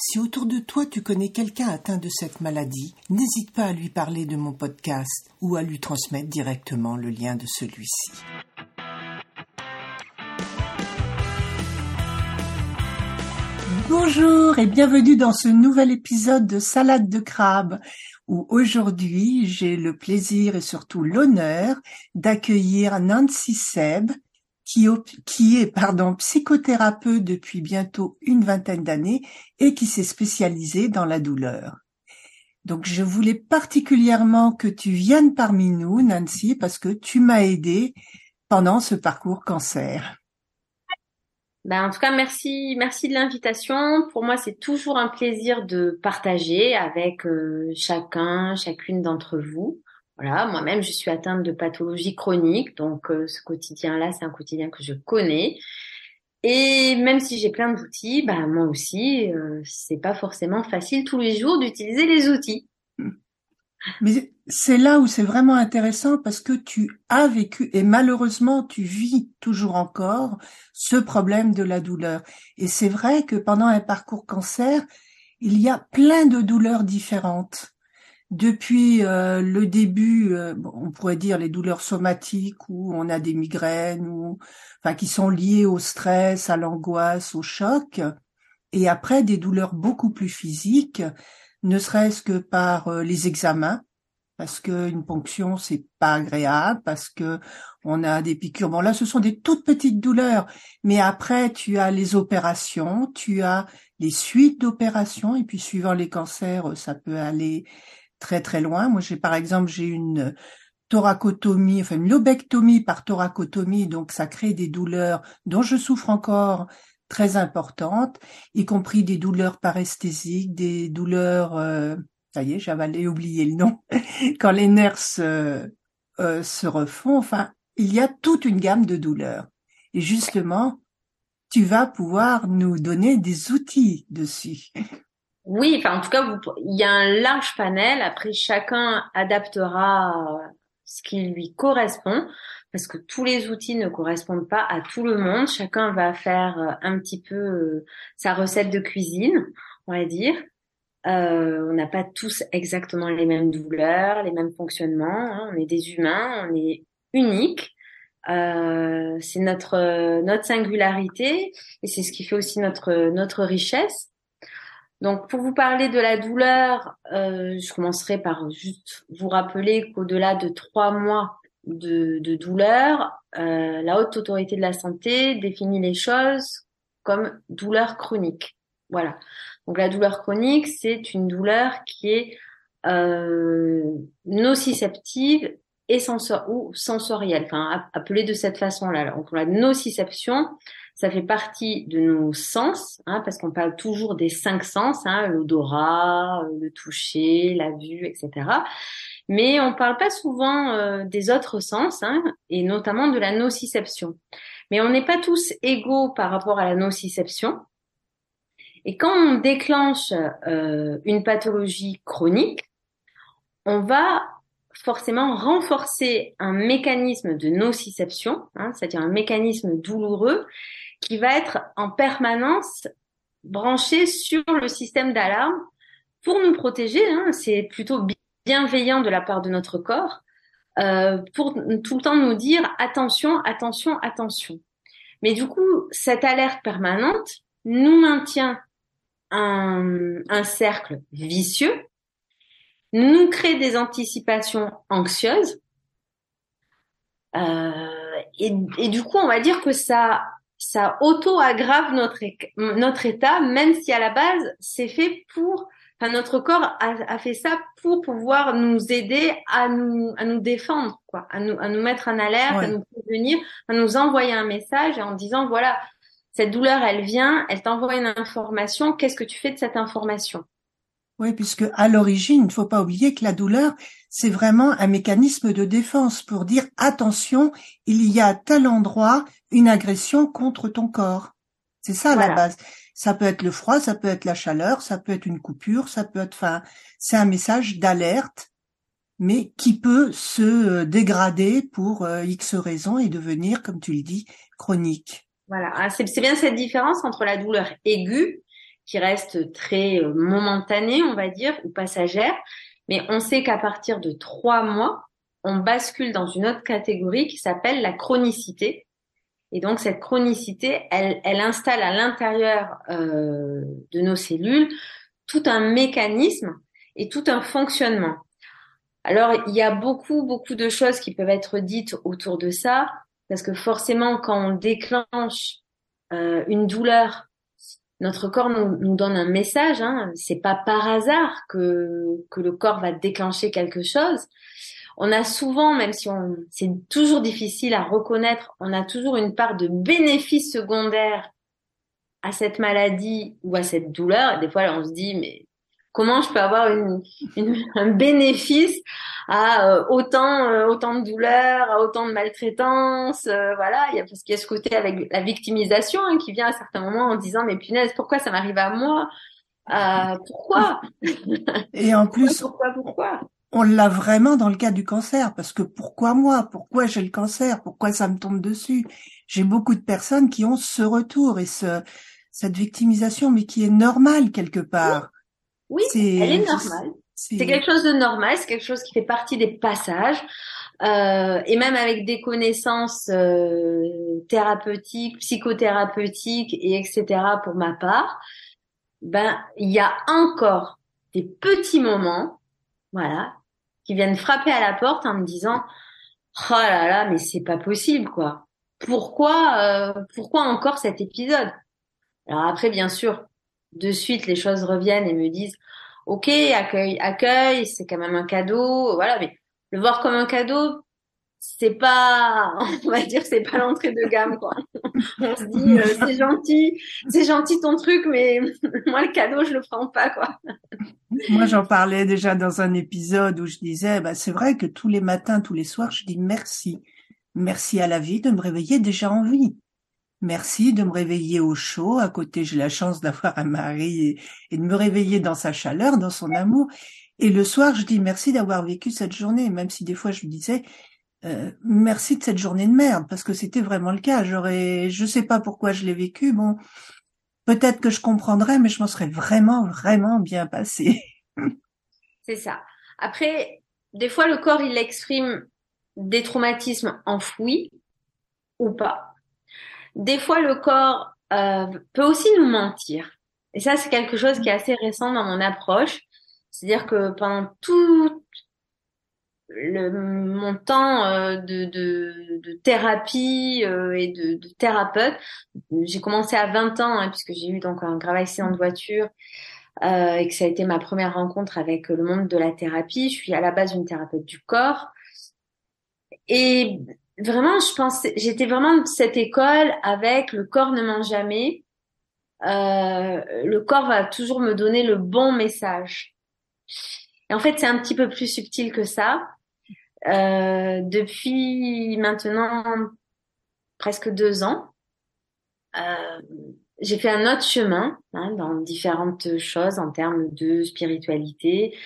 si autour de toi tu connais quelqu'un atteint de cette maladie, n'hésite pas à lui parler de mon podcast ou à lui transmettre directement le lien de celui-ci. Bonjour et bienvenue dans ce nouvel épisode de Salade de crabe où aujourd'hui j'ai le plaisir et surtout l'honneur d'accueillir Nancy Seb, qui, est pardon, psychothérapeute depuis bientôt une vingtaine d'années et qui s'est spécialisée dans la douleur. Donc je voulais particulièrement que tu viennes parmi nous, Nancy, parce que tu m'as aidé pendant ce parcours cancer. Ben, en tout cas, merci, merci de l'invitation. Pour moi, c'est toujours un plaisir de partager avec euh, chacun, chacune d'entre vous. Voilà, moi-même, je suis atteinte de pathologie chronique, donc euh, ce quotidien-là, c'est un quotidien que je connais. Et même si j'ai plein d'outils, ben moi aussi, euh, c'est pas forcément facile tous les jours d'utiliser les outils. Mais c'est là où c'est vraiment intéressant parce que tu as vécu et malheureusement tu vis toujours encore ce problème de la douleur. Et c'est vrai que pendant un parcours cancer, il y a plein de douleurs différentes. Depuis euh, le début, euh, on pourrait dire les douleurs somatiques où on a des migraines ou enfin qui sont liées au stress, à l'angoisse, au choc, et après des douleurs beaucoup plus physiques ne serait-ce que par euh, les examens, parce qu'une ponction c'est pas agréable, parce que on a des piqûres. Bon là, ce sont des toutes petites douleurs, mais après tu as les opérations, tu as les suites d'opérations, et puis suivant les cancers, ça peut aller très très loin. Moi, j'ai par exemple j'ai une thoracotomie, enfin une lobectomie par thoracotomie, donc ça crée des douleurs dont je souffre encore très importantes, y compris des douleurs paresthésiques, des douleurs, euh, ça y est, j'avais oublié le nom, quand les nerfs se, euh, se refont. Enfin, il y a toute une gamme de douleurs. Et justement, tu vas pouvoir nous donner des outils dessus. Oui, enfin en tout cas, il y a un large panel. Après, chacun adaptera ce qui lui correspond parce que tous les outils ne correspondent pas à tout le monde. Chacun va faire euh, un petit peu euh, sa recette de cuisine, on va dire. Euh, on n'a pas tous exactement les mêmes douleurs, les mêmes fonctionnements. Hein. On est des humains, on est uniques. Euh, c'est notre notre singularité et c'est ce qui fait aussi notre notre richesse. Donc, pour vous parler de la douleur, euh, je commencerai par juste vous rappeler qu'au-delà de trois mois de, douleur, euh, la haute autorité de la santé définit les choses comme douleur chronique. Voilà. Donc la douleur chronique, c'est une douleur qui est euh, nociceptive et sensor ou sensorielle, enfin appelée de cette façon-là. Donc la nociception, ça fait partie de nos sens, hein, parce qu'on parle toujours des cinq sens, hein, l'odorat, le toucher, la vue, etc. Mais on parle pas souvent euh, des autres sens, hein, et notamment de la nociception. Mais on n'est pas tous égaux par rapport à la nociception. Et quand on déclenche euh, une pathologie chronique, on va forcément renforcer un mécanisme de nociception, hein, c'est-à-dire un mécanisme douloureux qui va être en permanence branché sur le système d'alarme pour nous protéger. Hein, c'est plutôt bienveillant de la part de notre corps euh, pour tout le temps nous dire attention, attention, attention. Mais du coup, cette alerte permanente nous maintient un, un cercle vicieux nous crée des anticipations anxieuses. Euh, et, et, du coup, on va dire que ça, ça auto-aggrave notre, notre état, même si à la base, c'est fait pour, enfin, notre corps a, a, fait ça pour pouvoir nous aider à nous, à nous défendre, quoi, à nous, à nous mettre en alerte, à nous prévenir, à nous envoyer un message en disant, voilà, cette douleur, elle vient, elle t'envoie une information, qu'est-ce que tu fais de cette information? Oui, puisque à l'origine, il ne faut pas oublier que la douleur, c'est vraiment un mécanisme de défense pour dire attention, il y a à tel endroit une agression contre ton corps. C'est ça la base. Ça peut être le froid, ça peut être la chaleur, ça peut être une coupure, ça peut être, enfin, c'est un message d'alerte, mais qui peut se euh, dégrader pour euh, X raisons et devenir, comme tu le dis, chronique. Voilà, ah, c'est bien cette différence entre la douleur aiguë qui reste très euh, momentanée, on va dire, ou passagère. Mais on sait qu'à partir de trois mois, on bascule dans une autre catégorie qui s'appelle la chronicité. Et donc cette chronicité, elle, elle installe à l'intérieur euh, de nos cellules tout un mécanisme et tout un fonctionnement. Alors il y a beaucoup beaucoup de choses qui peuvent être dites autour de ça, parce que forcément quand on déclenche euh, une douleur notre corps nous, nous donne un message. Hein. C'est pas par hasard que que le corps va déclencher quelque chose. On a souvent, même si on, c'est toujours difficile à reconnaître, on a toujours une part de bénéfice secondaire à cette maladie ou à cette douleur. Et des fois, on se dit, mais comment je peux avoir une, un bénéfice à euh, autant euh, autant de douleurs, à autant de maltraitance, euh, voilà, il y a parce qu'il y a ce côté avec la victimisation hein, qui vient à certains moments en disant mais punaise pourquoi ça m'arrive à moi? Pourquoi? Et en plus pourquoi pourquoi? on l'a vraiment dans le cas du cancer, parce que pourquoi moi? Pourquoi j'ai le cancer? Pourquoi ça me tombe dessus? J'ai beaucoup de personnes qui ont ce retour et ce, cette victimisation, mais qui est normale quelque part. Oui, elle est normale. C'est quelque chose de normal, c'est quelque chose qui fait partie des passages. Euh, et même avec des connaissances euh, thérapeutiques, psychothérapeutiques et etc. pour ma part, ben il y a encore des petits moments, voilà, qui viennent frapper à la porte en me disant oh là là mais c'est pas possible quoi. Pourquoi euh, pourquoi encore cet épisode? Alors après bien sûr de suite les choses reviennent et me disent ok accueil accueil c'est quand même un cadeau voilà mais le voir comme un cadeau c'est pas on va dire c'est pas l'entrée de gamme quoi. On se dit euh, c'est gentil c'est gentil ton truc mais moi le cadeau je le prends pas quoi. Moi j'en parlais déjà dans un épisode où je disais bah c'est vrai que tous les matins tous les soirs je dis merci. Merci à la vie de me réveiller déjà en vie Merci de me réveiller au chaud. À côté, j'ai la chance d'avoir un mari et, de me réveiller dans sa chaleur, dans son amour. Et le soir, je dis merci d'avoir vécu cette journée, même si des fois je me disais euh, merci de cette journée de merde, parce que c'était vraiment le cas. J'aurais, je sais pas pourquoi je l'ai vécu. Bon, peut-être que je comprendrais, mais je m'en serais vraiment, vraiment bien passé. C'est ça. Après, des fois, le corps, il exprime des traumatismes enfouis ou pas des fois le corps euh, peut aussi nous mentir. Et ça, c'est quelque chose qui est assez récent dans mon approche. C'est-à-dire que pendant tout le, mon temps euh, de, de, de, thérapie euh, et de, de, thérapeute, j'ai commencé à 20 ans, hein, puisque j'ai eu donc un grave accident de voiture euh, et que ça a été ma première rencontre avec le monde de la thérapie. Je suis à la base une thérapeute du corps. Et vraiment, je pensais, j'étais vraiment de cette école avec le corps ne ment jamais. Euh, le corps va toujours me donner le bon message. Et en fait, c'est un petit peu plus subtil que ça. Euh, depuis maintenant presque deux ans, euh, j'ai fait un autre chemin hein, dans différentes choses en termes de spiritualité,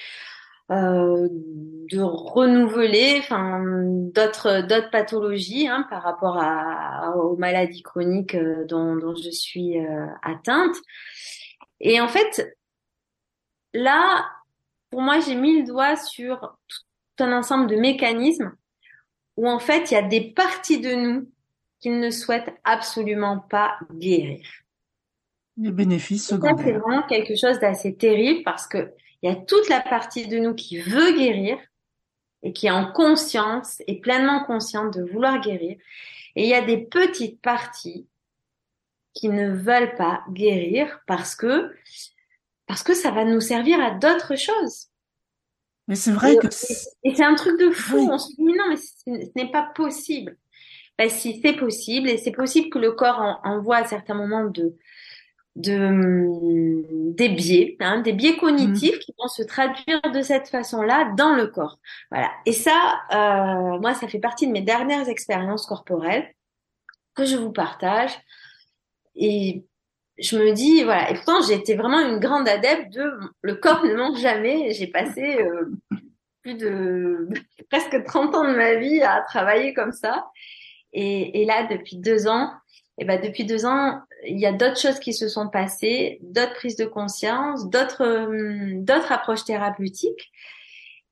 euh, de renouveler enfin d'autres d'autres pathologies hein, par rapport à, aux maladies chroniques euh, dont, dont je suis euh, atteinte et en fait là pour moi j'ai mis le doigt sur tout un ensemble de mécanismes où en fait il y a des parties de nous qui ne souhaitent absolument pas guérir. Les bénéfices secondaires. C'est vraiment quelque chose d'assez terrible parce que Il y a toute la partie de nous qui veut guérir et qui est en conscience et pleinement consciente de vouloir guérir. Et il y a des petites parties qui ne veulent pas guérir parce que parce que ça va nous servir à d'autres choses. Mais c'est vrai que et c'est un truc de fou. On se dit non mais ce n'est pas possible. Ben, si c'est possible et c'est possible que le corps envoie à certains moments de de des biais, hein, des biais cognitifs mmh. qui vont se traduire de cette façon-là dans le corps. Voilà. Et ça, euh, moi, ça fait partie de mes dernières expériences corporelles que je vous partage. Et je me dis, voilà. Et pourtant, j'ai été vraiment une grande adepte de le corps ne ment jamais. J'ai passé euh, plus de presque 30 ans de ma vie à travailler comme ça. Et, et là, depuis deux ans, et ben depuis deux ans, il y a d'autres choses qui se sont passées, d'autres prises de conscience, d'autres euh, d'autres approches thérapeutiques,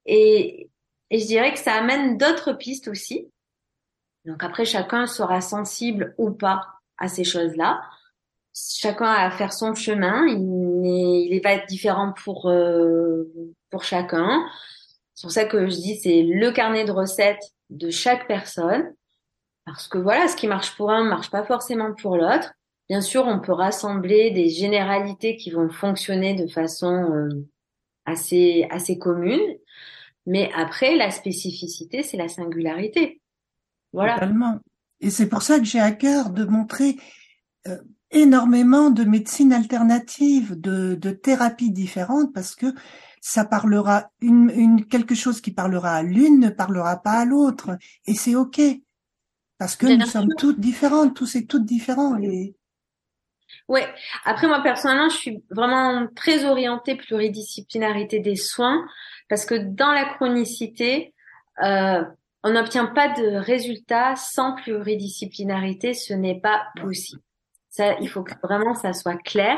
et, et je dirais que ça amène d'autres pistes aussi. Donc après, chacun sera sensible ou pas à ces choses-là. Chacun a à faire son chemin. Il, est, il va être différent pour euh, pour chacun. C'est pour ça que je dis c'est le carnet de recettes de chaque personne. Parce que voilà, ce qui marche pour un marche pas forcément pour l'autre. Bien sûr, on peut rassembler des généralités qui vont fonctionner de façon euh, assez assez commune, mais après la spécificité, c'est la singularité. Voilà. Totalement. Et c'est pour ça que j'ai à cœur de montrer euh, énormément de médecines alternatives, de, de thérapies différentes, parce que ça parlera une, une quelque chose qui parlera à l'une ne parlera pas à l'autre, et c'est ok. Parce que nous sommes toutes différentes, tous et toutes différents. Et... Ouais. Après, moi, personnellement, je suis vraiment très orientée pluridisciplinarité des soins parce que dans la chronicité, euh, on n'obtient pas de résultats sans pluridisciplinarité. Ce n'est pas possible. Ça, il faut que vraiment ça soit clair.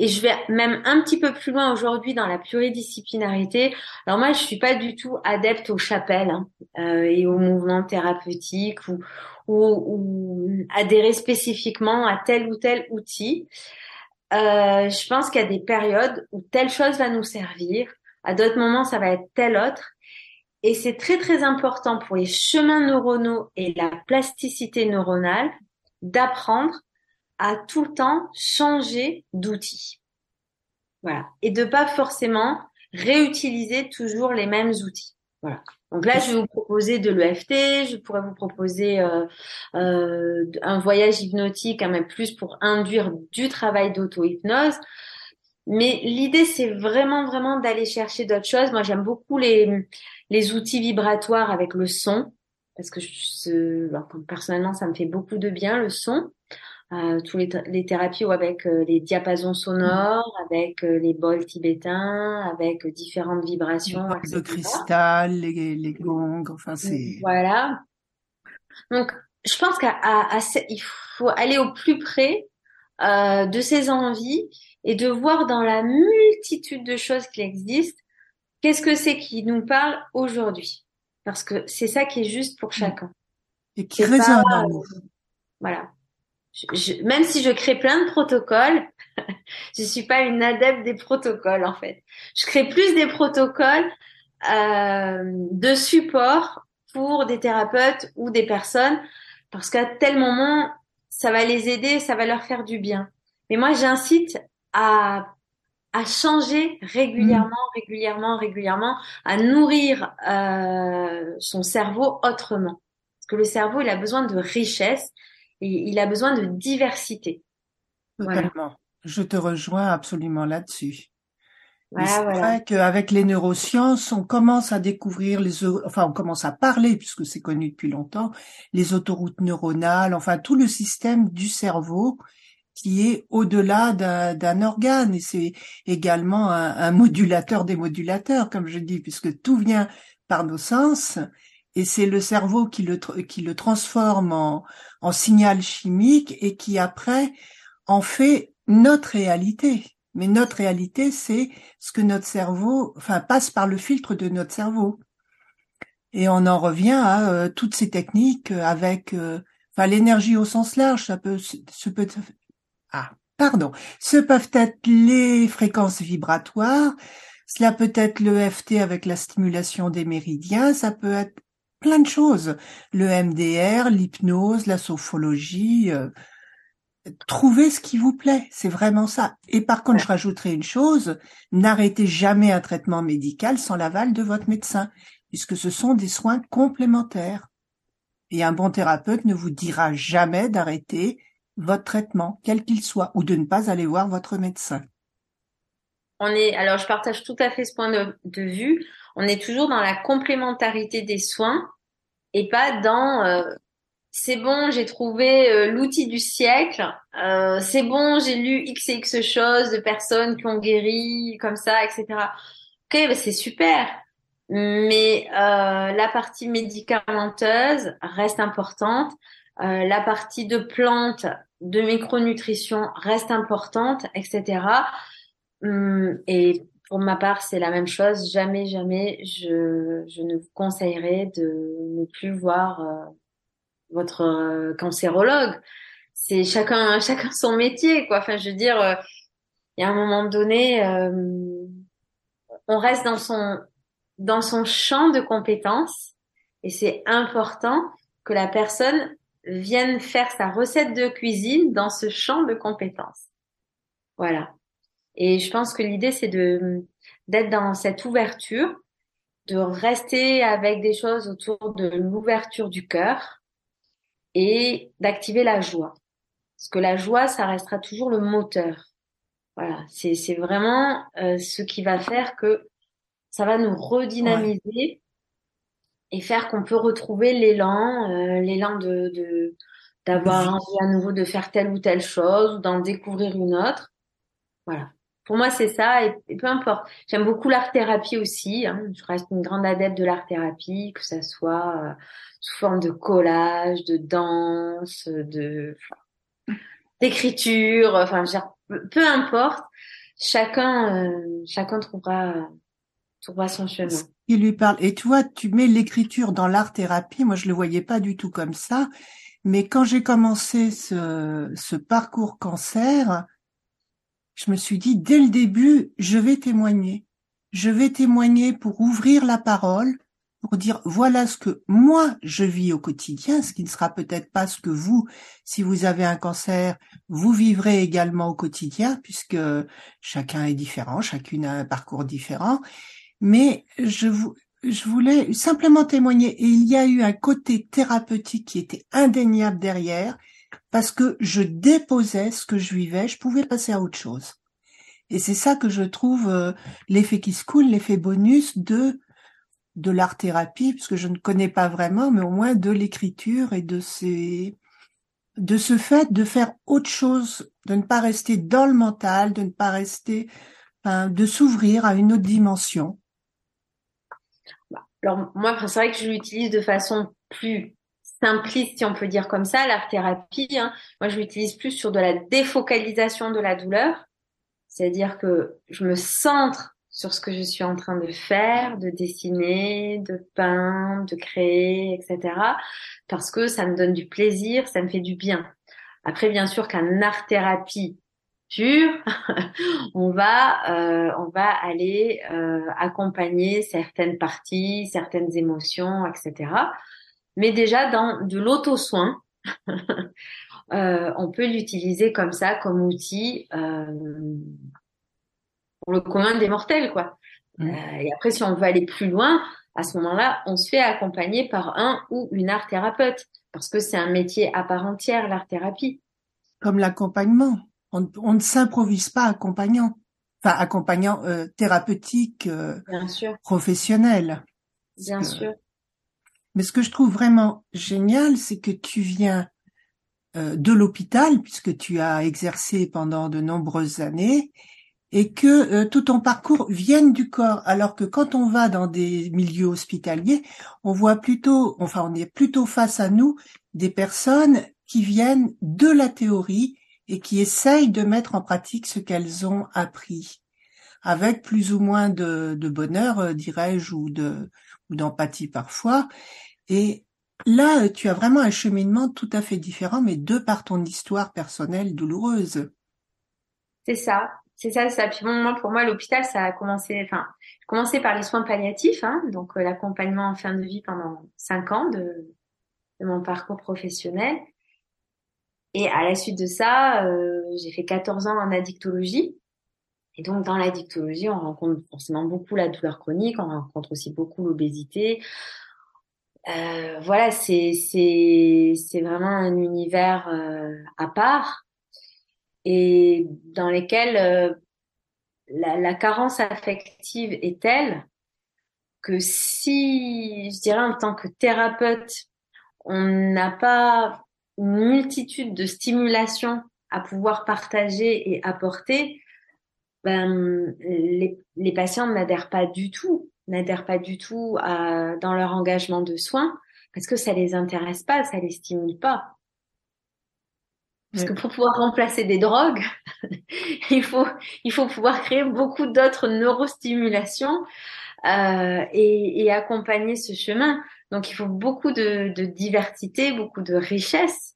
Et je vais même un petit peu plus loin aujourd'hui dans la pluridisciplinarité. Alors moi, je suis pas du tout adepte aux chapelles hein, euh, et aux mouvements thérapeutiques ou, ou, adhérer spécifiquement à tel ou tel outil. Euh, je pense qu'il y a des périodes où telle chose va nous servir, à d'autres moments ça va être tel autre. Et c'est très très important pour les chemins neuronaux et la plasticité neuronale d'apprendre à tout le temps changer d'outil. Voilà. Et de pas forcément réutiliser toujours les mêmes outils. Voilà. Donc là, je vais vous proposer de l'EFT, je pourrais vous proposer euh, euh, un voyage hypnotique, hein, même plus pour induire du travail d'auto-hypnose. Mais l'idée, c'est vraiment, vraiment d'aller chercher d'autres choses. Moi, j'aime beaucoup les, les outils vibratoires avec le son, parce que je, personnellement, ça me fait beaucoup de bien, le son. Euh, tous les, les, thérapies ou avec euh, les diapasons sonores, avec euh, les bols tibétains, avec différentes vibrations. Les de cristal, les, les gongs, enfin c'est. Voilà. Donc, je pense qu'il faut aller au plus près de ses envies et de voir dans la multitude de choses qui existent, qu'est-ce que c'est qui nous parle aujourd'hui. Parce que c'est ça qui est juste pour mmh. chacun. Et qui résonne en nous. Voilà je, même si je crée plein de protocoles, je suis pas une adepte des protocoles en fait. Je crée plus des protocoles euh, de support pour des thérapeutes ou des personnes parce qu'à tel moment ça va les aider, ça va leur faire du bien. Mais moi j'incite à à changer régulièrement, mmh. régulièrement, régulièrement, à nourrir euh, son cerveau autrement. Parce que le cerveau, il a besoin de richesse il a besoin de diversité. Totalement. Je te rejoins absolument là-dessus. c'est vrai qu'avec les neurosciences, on commence à découvrir les, enfin, on commence à parler, puisque c'est connu depuis longtemps, les autoroutes neuronales, enfin, tout le système du cerveau qui est au-delà d'un organe et c'est également un, un, modulateur des modulateurs, comme je dis, puisque tout vient par nos sens et c'est le cerveau qui le, qui le transforme en, en signal chimique et qui après en fait notre réalité. Mais notre réalité, c'est ce que notre cerveau, enfin, passe par le filtre de notre cerveau. Et on en revient à euh, toutes ces techniques avec, euh, enfin, l'énergie au sens large, ça peut, ce peut, ah, pardon, ce peuvent être les fréquences vibratoires, Cela peut être le FT avec la stimulation des méridiens, ça peut être plein de choses. Le MDR, l'hypnose, la sophologie. Euh, trouvez ce qui vous plaît, c'est vraiment ça. Et par contre, je rajouterai une chose, n'arrêtez jamais un traitement médical sans l'aval de votre médecin, puisque ce sont des soins complémentaires. Et un bon thérapeute ne vous dira jamais d'arrêter votre traitement, quel qu'il soit, ou de ne pas aller voir votre médecin. On est, alors je partage tout à fait ce point de, vue. On est toujours dans la complémentarité des soins et pas dans euh, c'est bon, j'ai trouvé euh, l'outil du siècle, euh, c'est bon, j'ai lu x et x choses de personnes qui ont guéri comme ça, etc. Ok, bah c'est super, mais la partie médicamenteuse reste importante. la partie de plantes, de micronutrition reste importante, etc. Et pour ma part, c'est la même chose. Jamais, jamais, je, je ne vous conseillerais de ne plus voir euh, votre euh, cancérologue. C'est chacun, chacun son métier, quoi. Enfin, je veux dire, euh, il y a un moment donné, on reste dans son dans son champ de compétences et c'est important que la personne vienne faire sa recette de cuisine dans ce champ de compétences. Voilà. Et je pense que l'idée, c'est de d'être dans cette ouverture, de rester avec des choses autour de l'ouverture du cœur et d'activer la joie. Parce que la joie, ça restera toujours le moteur. Voilà, c'est c'est vraiment euh, ce qui va faire que ça va nous redynamiser et faire qu'on peut retrouver l'élan, euh, l'élan de d'avoir envie à nouveau de faire telle ou telle chose ou d'en découvrir une autre. Voilà. Pour moi, c'est ça, et, peu importe. J'aime beaucoup l'art-thérapie aussi. Hein. Je reste une grande adepte de l'art-thérapie, que ça soit euh, sous forme de collage, de danse, de d'écriture. Enfin, peu importe. Chacun, euh, chacun trouvera trouvera son chemin. Il lui parle. Et tu vois, tu mets l'écriture dans l'art-thérapie. Moi, je le voyais pas du tout comme ça. Mais quand j'ai commencé ce, ce parcours cancer, je me suis dit dès le début, je vais témoigner. Je vais témoigner pour ouvrir la parole, pour dire voilà ce que moi je vis au quotidien, ce qui ne sera peut-être pas ce que vous, si vous avez un cancer, vous vivrez également au quotidien, puisque chacun est différent, chacune a un parcours différent. Mais je je voulais simplement témoigner et il y a eu un côté thérapeutique qui était indéniable derrière parce que je déposais ce que je vivais, je pouvais passer à autre chose. Et c'est ça que je trouve euh, l'effet qui se coule, l'effet bonus de de l'art thérapie, puisque je ne connais pas vraiment, mais au moins de l'écriture et de ces de ce fait de faire autre chose, de ne pas rester dans le mental, de ne pas rester, de s'ouvrir à une autre dimension. Bah, alors moi, c'est vrai que je l'utilise de façon plus simpliste, si on peut dire comme ça, l'art thérapie. Hein. Moi, je l'utilise plus sur de la défocalisation de la douleur, c'est-à-dire que je me centre sur ce que je suis en train de faire, de dessiner, de peindre, de créer, etc. Parce que ça me donne du plaisir, ça me fait du bien. Après, bien sûr qu'un art thérapie pur, on va euh, on va aller euh, accompagner certaines parties, certaines émotions, etc. Mais déjà dans de l'auto-soin, euh, on peut l'utiliser comme ça, comme outil euh, pour le commun des mortels, quoi. Mmh. Euh, et après, si on veut aller plus loin, à ce moment-là, on se fait accompagner par un ou une art thérapeute, parce que c'est un métier à part entière, l'art thérapie. Comme l'accompagnement, on, ne s'improvise pas accompagnant, enfin accompagnant thérapeutique, Bien sûr. professionnel. Bien sûr. Mais ce que je trouve vraiment génial, c'est que tu viens euh, de l'hôpital, puisque tu as exercé pendant de nombreuses années, et que euh, tout ton parcours vienne du corps, alors que quand on va dans des milieux hospitaliers, on voit plutôt, enfin on est plutôt face à nous des personnes qui viennent de la théorie et qui essayent de mettre en pratique ce qu'elles ont appris, avec plus ou moins de, bonheur, euh, dirais-je, ou de ou d'empathie parfois. Et là, tu as vraiment un cheminement tout à fait différent, mais de par ton histoire personnelle douloureuse. C'est ça. c'est ça, ça. Puis bon, moi, pour moi, l'hôpital, ça a commencé, enfin, commencé par les soins palliatifs, hein, donc euh, l'accompagnement en fin de vie pendant cinq ans de, de mon parcours professionnel. Et à la suite de ça, euh, j'ai fait 14 ans en addictologie. Et donc, dans l'addictologie, on rencontre forcément beaucoup la douleur chronique, on rencontre aussi beaucoup l'obésité. Euh, voilà, c'est c'est vraiment un univers euh, à part et dans lesquels euh, la, la, carence affective est telle que si, je dirais en tant que thérapeute, on n'a pas une multitude de stimulations à pouvoir partager et apporter, ben, les, les patients n'adhèrent pas du tout, n'adhèrent pas du tout à, dans leur engagement de soins parce que ça les intéresse pas, ça les stimule pas. Parce que pour pouvoir remplacer des drogues, il faut il faut pouvoir créer beaucoup d'autres neurostimulations euh, et, et, accompagner ce chemin. Donc il faut beaucoup de, de diversité, beaucoup de richesse,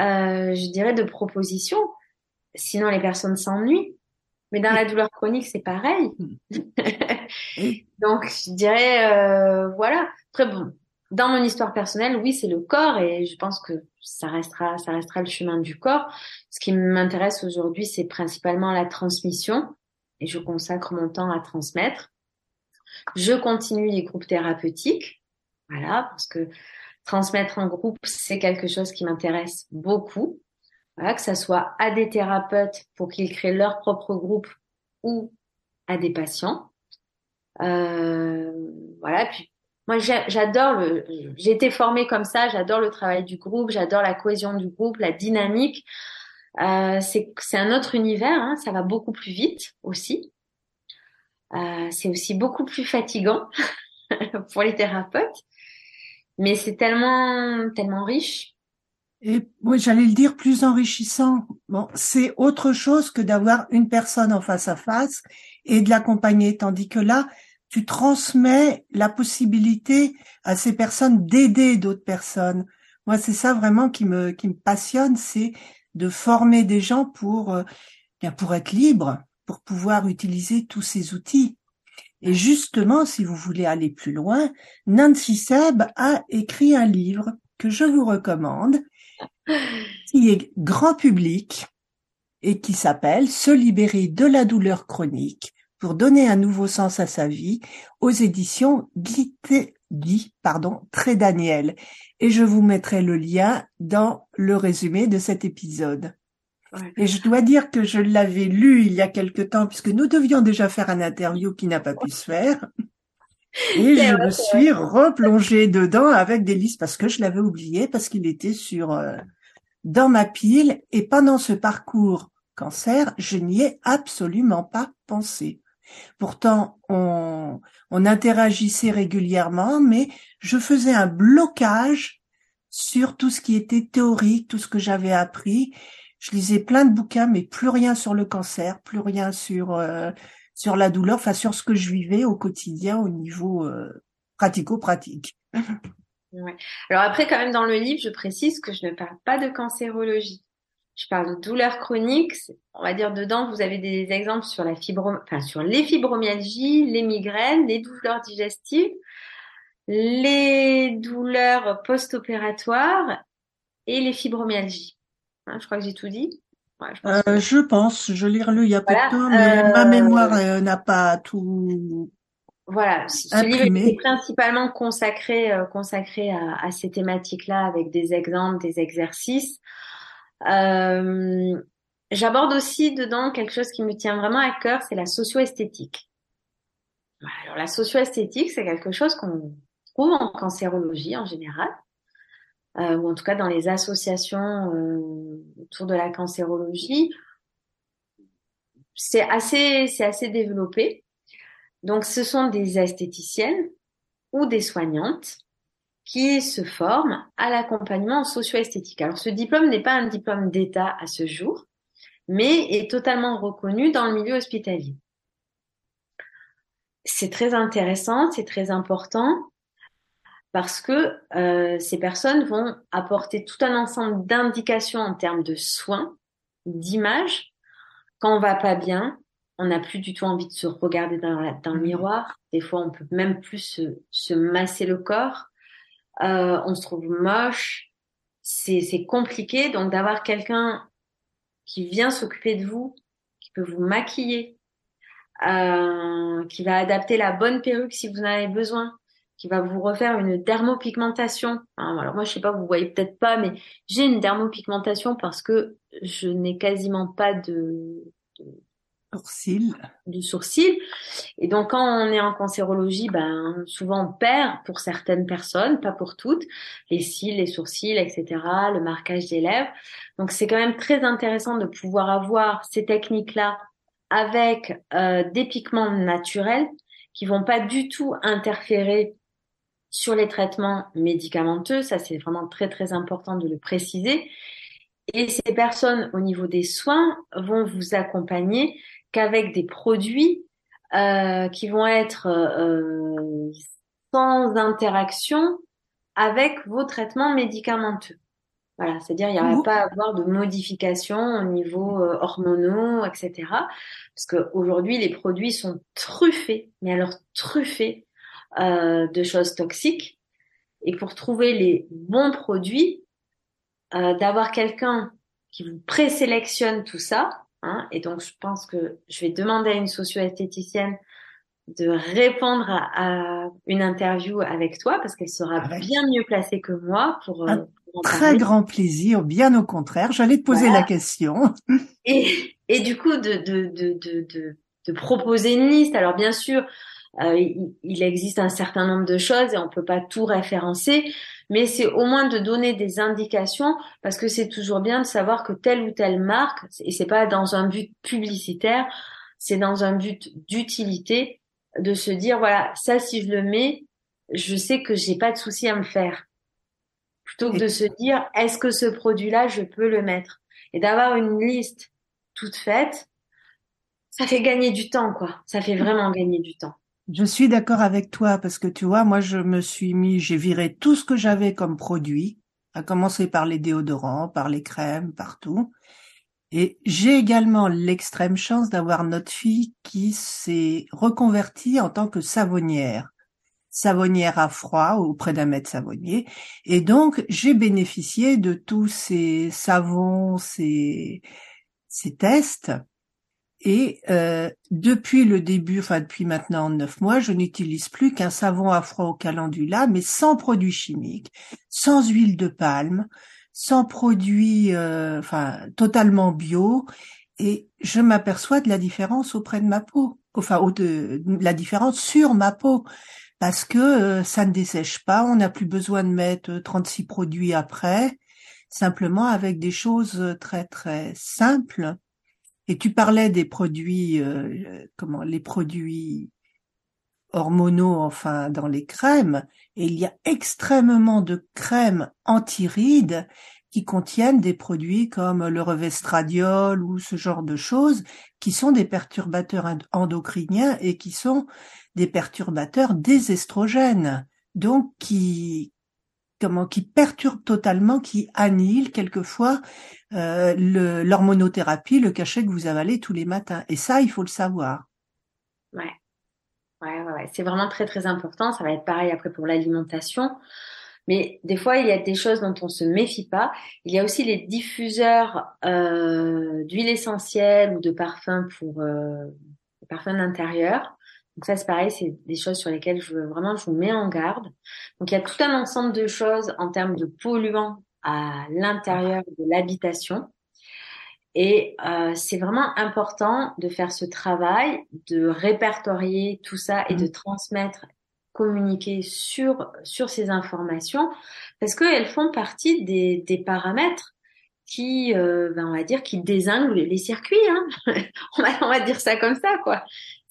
euh, je dirais de propositions. Sinon les personnes s'ennuient. Mais dans la douleur chronique c'est pareil. Donc je dirais euh, voilà. Très bon, dans mon histoire personnelle, oui, c'est le corps et je pense que ça restera, ça restera le chemin du corps. Ce qui m'intéresse aujourd'hui, c'est principalement la transmission et je consacre mon temps à transmettre. Je continue les groupes thérapeutiques, voilà, parce que transmettre en groupe, c'est quelque chose qui m'intéresse beaucoup. Voilà, que ça soit à des thérapeutes pour qu'ils créent leur propre groupe ou à des patients. Euh, voilà, puis moi, j'adore le. J'ai été formée comme ça. J'adore le travail du groupe. J'adore la cohésion du groupe, la dynamique. Euh, c'est un autre univers. Hein, ça va beaucoup plus vite aussi. Euh, c'est aussi beaucoup plus fatigant pour les thérapeutes, mais c'est tellement tellement riche. Et oui, j'allais le dire, plus enrichissant. Bon, c'est autre chose que d'avoir une personne en face à face et de l'accompagner, tandis que là, tu transmets la possibilité à ces personnes d'aider d'autres personnes. Moi, c'est ça vraiment qui me qui me passionne, c'est de former des gens pour euh, pour être libres, pour pouvoir utiliser tous ces outils. Et justement, si vous voulez aller plus loin, Nancy Seb a écrit un livre que je vous recommande, qui est grand public et qui s'appelle Se libérer de la douleur chronique pour donner un nouveau sens à sa vie aux éditions Guy, pardon, Très Daniel. Et je vous mettrai le lien dans le résumé de cet épisode. Et je dois dire que je l'avais lu il y a quelque temps puisque nous devions déjà faire un interview qui n'a pas pu se faire. Et je me suis replongée dedans avec des listes parce que je l'avais oublié parce qu'il était sur euh, dans ma pile et pendant ce parcours cancer, je n'y ai absolument pas pensé. Pourtant, on, on interagissait régulièrement, mais je faisais un blocage sur tout ce qui était théorique, tout ce que j'avais appris. Je lisais plein de bouquins, mais plus rien sur le cancer, plus rien sur euh, sur la douleur, enfin sur ce que je vivais au quotidien au niveau euh, pratico-pratique. Alors après, quand même, dans le livre, je précise que je ne parle pas de cancérologie je parle de douleurs chroniques. On va dire dedans, vous avez des exemples sur la enfin sur les fibromyalgies, les migraines, les douleurs digestives, les douleurs post-opératoires et les fibromyalgies. Hein, je crois que j'ai tout dit. Euh, je, pense. Je l'ai relu il y a peu de temps, mais ma euh, mémoire euh, n'a pas tout. Voilà, ce livre est principalement consacré consacré à, à ces thématiques-là avec des exemples, des exercices. J'aborde aussi dedans quelque chose qui me tient vraiment à cœur, c'est la socio-esthétique. Alors la socio-esthétique, c'est quelque chose qu'on trouve en cancérologie en général, euh, ou en tout cas dans les associations euh, autour de la cancérologie. C'est assez, c'est assez développé. Donc ce sont des esthéticiennes ou des soignantes qui se forme à l'accompagnement socio-esthétique. Alors ce diplôme n'est pas un diplôme d'État à ce jour, mais est totalement reconnu dans le milieu hospitalier. C'est très intéressant, c'est très important parce que euh, ces personnes vont apporter tout un ensemble d'indications en termes de soins, d'images, quand on va pas bien, on n'a plus du tout envie de se regarder dans, dans le mmh. miroir. Des fois, on peut même plus se, se masser le corps. Euh, on se trouve moche. C'est compliqué. Donc, d'avoir quelqu'un qui vient s'occuper de vous, qui peut vous maquiller, euh, qui va adapter la bonne perruque si vous en avez besoin, qui va vous refaire une dermopigmentation. Alors moi, je sais pas, vous voyez peut-être pas, mais j'ai une dermopigmentation parce que je n'ai quasiment pas de, de sourcil. Du sourcil. Et donc, quand on est en cancérologie, ben, souvent on perd pour certaines personnes, pas pour toutes, les cils, les sourcils, etc., le marquage des lèvres. Donc, c'est quand même très intéressant de pouvoir avoir ces techniques-là avec euh, des pigments naturels qui vont pas du tout interférer sur les traitements médicamenteux. Ça, c'est vraiment très, très important de le préciser. Et ces personnes, au niveau des soins, vont vous accompagner qu'avec des produits euh, qui vont être euh, sans interaction avec vos traitements médicamenteux. Voilà, c'est-à-dire il n'y aura pas à avoir de modifications au niveau euh, hormonaux, etc. Parce qu'aujourd'hui, les produits sont truffés, mais alors truffés euh, de choses toxiques. Et pour trouver les bons produits, euh, d'avoir quelqu'un qui vous présélectionne tout ça, Hein, et donc, je pense que je vais demander à une socio-esthéticienne de répondre à, une interview avec toi parce qu'elle sera bien mieux placée que moi pour, euh, Un très grand plaisir, bien au contraire. J'allais te poser la question. Et, et du coup, de, de, de, de, de proposer une liste. Alors, bien sûr, euh, il, existe un certain nombre de choses et on peut pas tout référencer, mais c'est au moins de donner des indications parce que c'est toujours bien de savoir que telle ou telle marque, et c'est pas dans un but publicitaire, c'est dans un but d'utilité, de se dire voilà, ça si je le mets, je sais que j'ai pas de souci à me faire. Plutôt que de se dire est-ce que ce produit-là, je peux le mettre? Et d'avoir une liste toute faite, ça fait gagner du temps, quoi. Ça fait vraiment gagner du temps. Je suis d'accord avec toi parce que tu vois, moi je me suis mis, j'ai viré tout ce que j'avais comme produit, à commencer par les déodorants, par les crèmes, partout. Et j'ai également l'extrême chance d'avoir notre fille qui s'est reconvertie en tant que savonnière. Savonnière à froid auprès d'un maître savonnier. Et donc, j'ai bénéficié de tous ces savons, ces, ces tests et euh, depuis le début, enfin depuis maintenant neuf mois, je n'utilise plus qu'un savon à froid au calendula, mais sans produits chimiques, sans huile de palme, sans produits, euh, enfin totalement bio, et je m'aperçois de la différence auprès de ma peau, enfin de, la différence sur ma peau, parce que euh, ça ne dessèche pas, on n'a plus besoin de mettre 36 produits après, simplement avec des choses très très simples et tu parlais des produits, euh, comment, les produits hormonaux, enfin, dans les crèmes. Et il y a extrêmement de crèmes anti-rides qui contiennent des produits comme le revestradiol ou ce genre de choses qui sont des perturbateurs endocriniens et qui sont des perturbateurs des estrogènes. Donc, qui, comment qui perturbe totalement, qui annihile quelquefois euh, l'hormonothérapie, le, cachet que vous avalez tous les matins. Et ça, il faut le savoir. Ouais. Ouais, ouais, ouais. c'est vraiment très très important. Ça va être pareil après pour l'alimentation. Mais des fois, il y a des choses dont on se méfie pas. Il y a aussi les diffuseurs euh, d'huile essentielle ou de parfums pour euh, parfums d'intérieur. Donc ça, c'est pareil, c'est des choses sur lesquelles je veux vraiment, je vous mets en garde. Donc il y a tout un ensemble de choses en termes de polluants à l'intérieur de l'habitation. Et euh, c'est vraiment important de faire ce travail, de répertorier tout ça et de mmh. transmettre, communiquer sur sur ces informations, parce qu'elles font partie des, des paramètres qui, euh, ben on va dire, qui désinguent les, circuits. Hein on, va, on va dire ça comme ça, quoi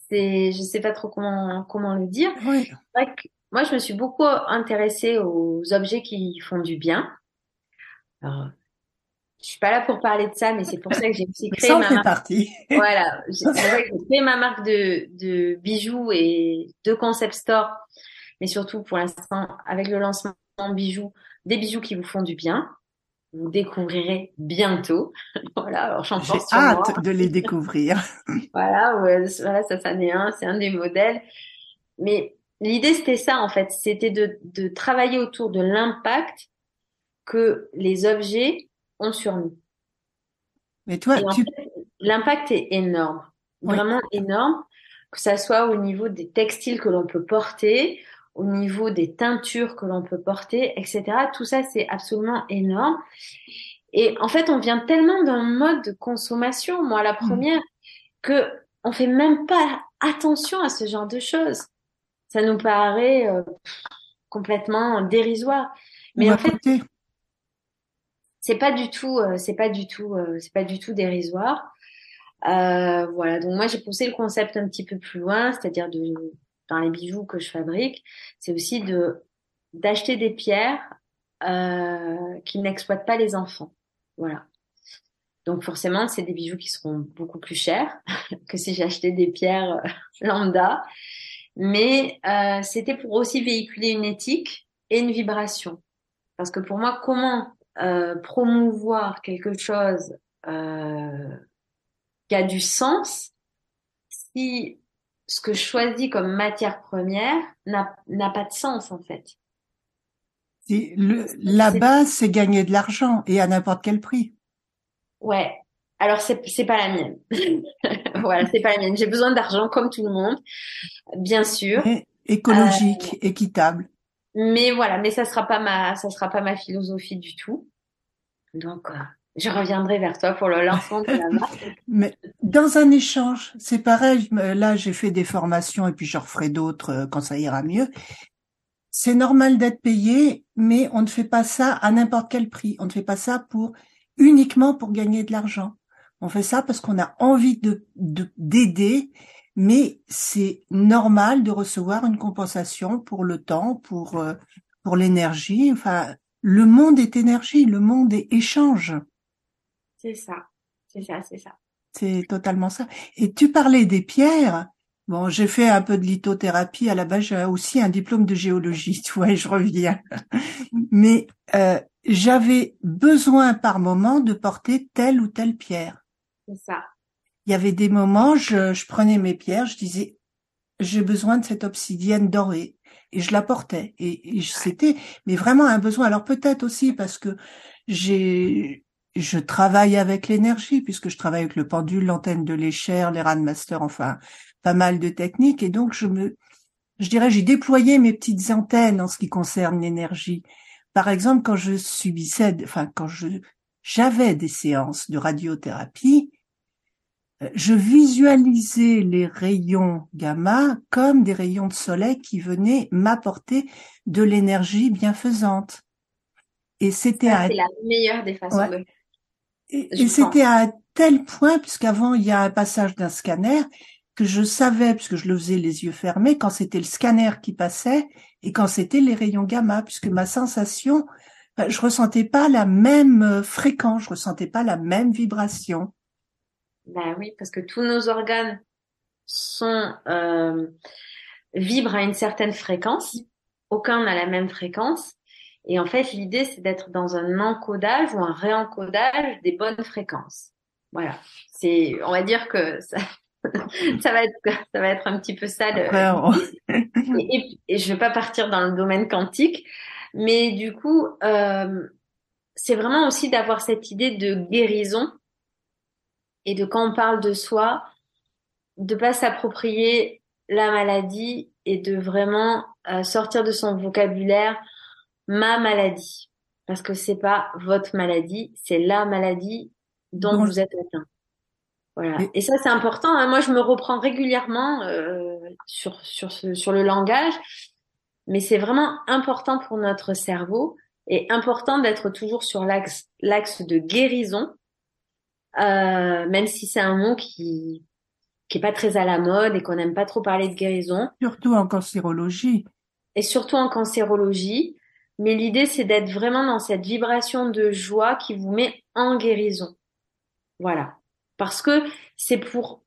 c'est, je sais pas trop comment comment le dire. Oui. Moi, je me suis beaucoup intéressée aux objets qui font du bien. Alors, je suis pas là pour parler de ça, mais c'est pour ça que j'ai aussi créé ma marque. Partie. Voilà, j'ai créé ma marque de, de bijoux et de concept store, mais surtout pour l'instant avec le lancement bijoux, des bijoux qui vous font du bien. Vous découvrirez bientôt. voilà, alors j'en J'ai hâte de les découvrir. voilà, voilà, ça, ça est un, c'est un des modèles. Mais l'idée, c'était ça, en fait. C'était de, de travailler autour de l'impact que les objets ont sur nous. Mais toi, tu... l'impact est énorme. Vraiment énorme. Que ça soit au niveau des textiles que l'on peut porter, au niveau des teintures que l'on peut porter, etc. Tout ça, c'est absolument énorme. Et en fait, on vient tellement d'un mode de consommation, moi la mm. première, que on fait même pas attention à ce genre de choses. Ça nous paraît euh, complètement dérisoire. Mais en fait, c'est pas du tout, euh, c'est pas du tout, euh, c'est pas du tout dérisoire. voilà. Donc moi, j'ai poussé le concept un petit peu plus loin, c'est-à-dire de dans les bijoux que je fabrique, c'est aussi de d'acheter des pierres euh, qui n'exploitent pas les enfants. Voilà. Donc forcément, c'est des bijoux qui seront beaucoup plus chers que si j'achetais des pierres euh, lambda. Mais euh, c'était pour aussi véhiculer une éthique et une vibration. Parce que pour moi, comment euh, promouvoir quelque chose euh, qui a du sens si ce que je choisis comme matière première n'a pas de sens en fait. Le, la base, c'est gagner de l'argent et à n'importe quel prix. Ouais. Alors c'est c'est pas la mienne. voilà, c'est pas la mienne. J'ai besoin d'argent comme tout le monde, bien sûr. écologique, euh, équitable. Mais voilà, mais ça sera pas ma ça sera pas ma philosophie du tout. Donc euh, je reviendrai vers toi pour le lancement de la marque. Mais dans un échange, c'est pareil. Là, j'ai fait des formations et puis je referai d'autres euh, quand ça ira mieux. C'est normal d'être payé, mais on ne fait pas ça à n'importe quel prix. On ne fait pas ça pour uniquement pour gagner de l'argent. On fait ça parce qu'on a envie de d'aider, mais c'est normal de recevoir une compensation pour le temps, pour euh, pour l'énergie. Enfin, le monde est énergie, le monde est échange. C'est ça, c'est ça, c'est ça. C'est totalement ça. Et tu parlais des pierres. Bon, j'ai fait un peu de lithothérapie. À la base, j'ai aussi un diplôme de géologie. Tu vois, je reviens. Mais euh, j'avais besoin par moment de porter telle ou telle pierre. C'est ça. Il y avait des moments, je, je prenais mes pierres, je disais, j'ai besoin de cette obsidienne dorée et je la portais et, et c'était mais vraiment un besoin alors peut-être aussi parce que j'ai je travaille avec l'énergie puisque je travaille avec le pendule, l'antenne de l'échelle, les Radmaster, enfin pas mal de techniques et donc je me je dirais j'ai déployé mes petites antennes en ce qui concerne l'énergie. Par exemple, quand je subissais enfin quand je j'avais des séances de radiothérapie, je visualisais les rayons gamma comme des rayons de soleil qui venaient m'apporter de l'énergie bienfaisante. Et c'était la meilleure des façons de et, c'était à tel point, puisqu'avant il y a un passage d'un scanner, que je savais, puisque je le faisais les yeux fermés, quand c'était le scanner qui passait et quand c'était les rayons gamma, puisque ma sensation, ben, je ressentais pas la même euh, fréquence, je ressentais pas la même vibration. Ben oui, parce que tous nos organes sont euh, vibrent à une certaine fréquence. Aucun n'a la même fréquence. Et en fait, l'idée, c'est d'être dans un encodage ou un réencodage des bonnes fréquences. Voilà. C'est, on va dire que ça, ça va être, ça va être un petit peu ça. et, et, je vais pas partir dans le domaine quantique, mais du coup, euh, c'est vraiment aussi d'avoir cette idée de guérison et de quand on parle de soi, de pas s'approprier la maladie et de vraiment euh, sortir de son vocabulaire ma maladie. Parce que c'est pas votre maladie, c'est la maladie dont vous êtes atteint. Voilà. Et ça, c'est important. Hein. Moi, je me reprends régulièrement euh, sur sur ce, sur le langage, mais c'est vraiment important pour notre cerveau et important d'être toujours sur l'axe l'axe de guérison, euh, même si c'est un mot qui qui est pas très à la mode et qu'on n'aime pas trop parler de guérison. Surtout en cancérologie. Et surtout en cancérologie. Mais l'idée, c'est d'être vraiment dans cette vibration de joie qui vous met en guérison. Voilà. Parce que c'est pour,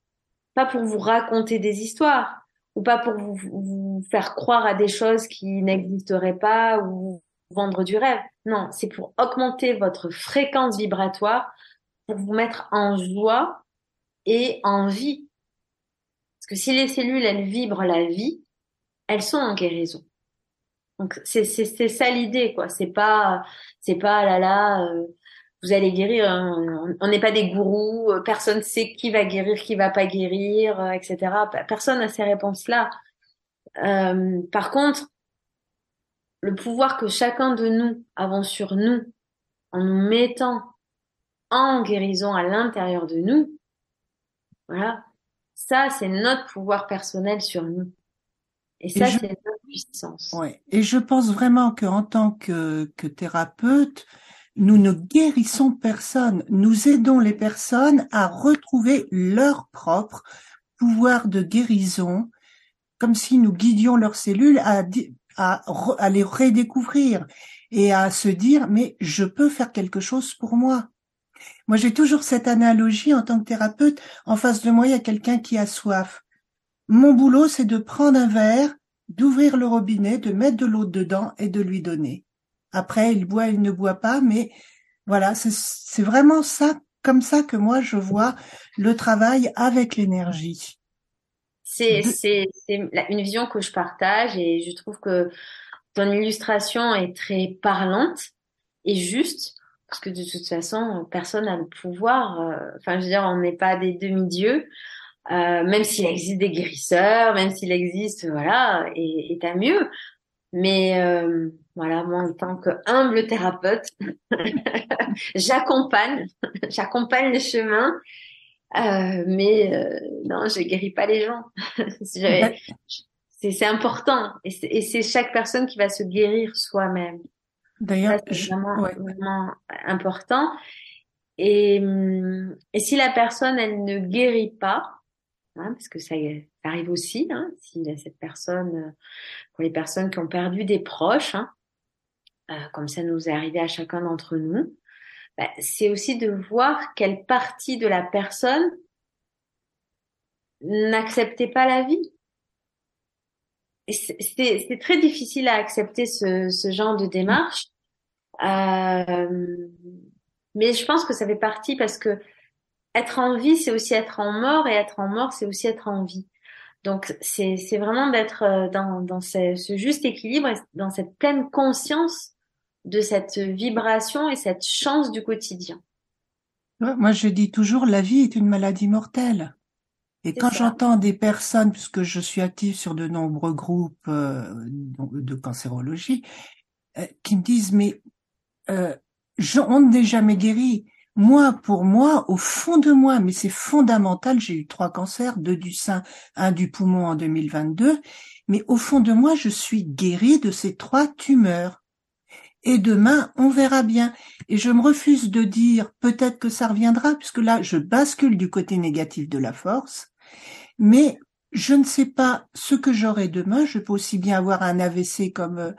pas pour vous raconter des histoires, ou pas pour vous, vous faire croire à des choses qui n'existeraient pas, ou vendre du rêve. Non, c'est pour augmenter votre fréquence vibratoire, pour vous mettre en joie et en vie. Parce que si les cellules, elles vibrent la vie, elles sont en guérison. Donc c'est c'est c'est ça l'idée quoi. C'est pas c'est pas ah là là euh, vous allez guérir. Hein. On n'est pas des gourous. Euh, personne sait qui va guérir, qui va pas guérir, euh, etc. Personne n'a ces réponses là. Euh, par contre, le pouvoir que chacun de nous avons sur nous, en nous mettant en guérison à l'intérieur de nous, voilà, ça c'est notre pouvoir personnel sur nous. Et ça, c'est Ouais. Et je pense vraiment qu'en tant que, que thérapeute, nous ne guérissons personne. Nous aidons les personnes à retrouver leur propre pouvoir de guérison, comme si nous guidions leurs cellules à, à, à les redécouvrir et à se dire, mais je peux faire quelque chose pour moi. Moi, j'ai toujours cette analogie en tant que thérapeute. En face de moi, il y a quelqu'un qui a soif. Mon boulot, c'est de prendre un verre, d'ouvrir le robinet, de mettre de l'eau dedans et de lui donner. Après, il boit, il ne boit pas, mais voilà, c'est vraiment ça, comme ça que moi je vois le travail avec l'énergie. C'est une vision que je partage et je trouve que ton illustration est très parlante et juste parce que de toute façon personne n'a le pouvoir. Euh, enfin, je veux dire, on n'est pas des demi-dieux. Euh, même s'il existe des guérisseurs, même s'il existe, voilà, et, et t'as mieux. Mais euh, voilà, moi en tant que humble thérapeute, j'accompagne, j'accompagne les chemins, euh, mais euh, non, je guéris pas les gens. c'est important, et c'est chaque personne qui va se guérir soi-même. D'ailleurs, c'est vraiment, vraiment important. Et, hum, et si la personne elle ne guérit pas, hein, parce que ça, arrive aussi, hein, si cette personne, euh, pour les personnes qui ont perdu des proches, hein, euh, comme ça nous est arrivé à chacun d'entre nous, bah, c'est aussi de voir quelle partie de la personne n'acceptait pas la vie. C'est très difficile à accepter ce, ce genre de démarche, euh, mais je pense que ça fait partie parce que être en vie, c'est aussi être en mort, et être en mort, c'est aussi être en vie. Donc c'est vraiment d'être euh, dans dans ce, ce, juste équilibre, dans cette pleine conscience de cette vibration et cette chance du quotidien. Moi, je dis toujours, la vie est une maladie mortelle. Et quand j'entends des personnes, puisque je suis active sur de nombreux groupes euh, de cancérologie, euh, qui me disent, mais euh, je, on n'est jamais guéri moi, pour moi, au fond de moi, mais c'est fondamental, j'ai eu trois cancers, deux du sein, un du poumon en 2022, mais au fond de moi, je suis guérie de ces trois tumeurs. Et demain, on verra bien. Et je me refuse de dire peut-être que ça reviendra, puisque là, je bascule du côté négatif de la force, mais je ne sais pas ce que j'aurai demain. Je peux aussi bien avoir un AVC comme euh,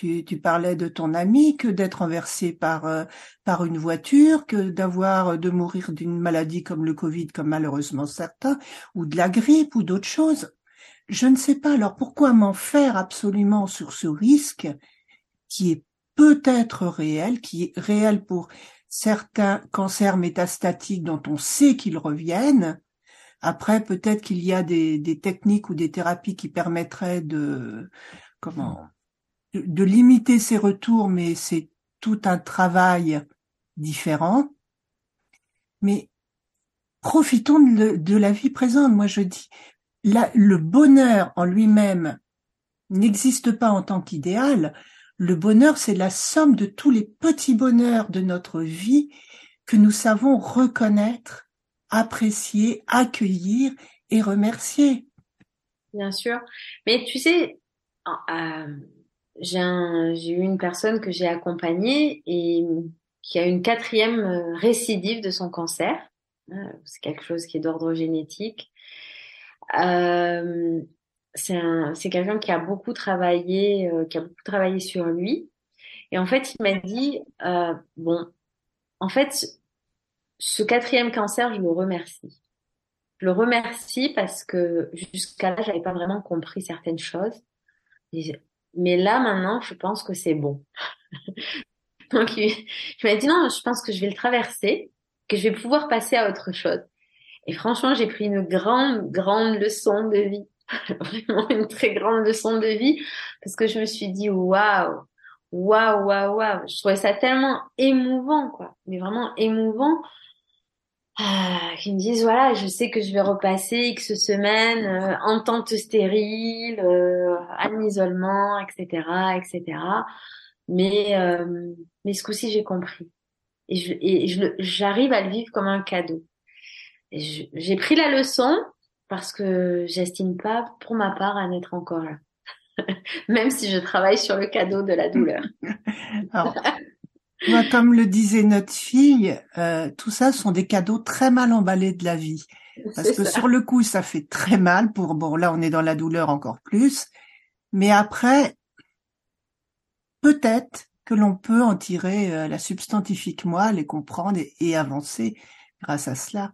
tu, tu, parlais de ton ami, que d'être renversé par euh, par une voiture, que d'avoir euh, de mourir d'une maladie comme le Covid, comme malheureusement certains, ou de la grippe ou d'autres choses. Je ne sais pas. Alors pourquoi m'en faire absolument sur ce risque qui est peut-être réel, qui est réel pour certains cancers métastatiques dont on sait qu'ils reviennent. Après, peut-être qu'il y a des, des techniques ou des thérapies qui permettraient de comment de, limiter ses retours, mais c'est tout un travail différent. Mais profitons de, la vie présente. Moi, je dis, le bonheur en lui-même n'existe pas en tant qu'idéal. Le bonheur, c'est la somme de tous les petits bonheurs de notre vie que nous savons reconnaître, apprécier, accueillir et remercier. Bien sûr. Mais tu sais, euh, j'ai eu une personne que j'ai accompagnée et qui a une quatrième euh, récidive de son cancer. Euh, c'est quelque chose qui est d'ordre génétique. Euh, c'est quelqu'un qui a beaucoup travaillé, euh, qui a beaucoup travaillé sur lui. Et en fait, il m'a dit, euh, bon, en fait, ce quatrième cancer, je le remercie. Je le remercie parce que jusqu'à là, j'avais pas vraiment compris certaines choses. Mais là, maintenant, je pense que c'est bon. Donc, il, m'a dit non, je pense que je vais le traverser, que je vais pouvoir passer à autre chose. Et franchement, j'ai pris une grande, grande leçon de vie. Vraiment une très grande leçon de vie parce que je me suis dit waouh, waouh, waouh, waouh. Je trouvais ça tellement émouvant, quoi. Mais vraiment émouvant. Ah, qu'ils me disent voilà, je sais que je vais repasser X semaines euh, en tente stérile, euh, en isolement, etc., etc. Mais euh, mais ce coup-ci j'ai compris et je et j'arrive à le vivre comme un cadeau. J'ai pris la leçon parce que j'estime pas pour ma part à n'être encore là. même si je travaille sur le cadeau de la douleur. comme le disait notre fille, euh, tout ça sont des cadeaux très mal emballés de la vie. Parce que sur le coup, ça fait très mal pour, bon, là, on est dans la douleur encore plus. Mais après, peut-être que l'on peut en tirer euh, la substantifique moelle et comprendre et avancer grâce à cela.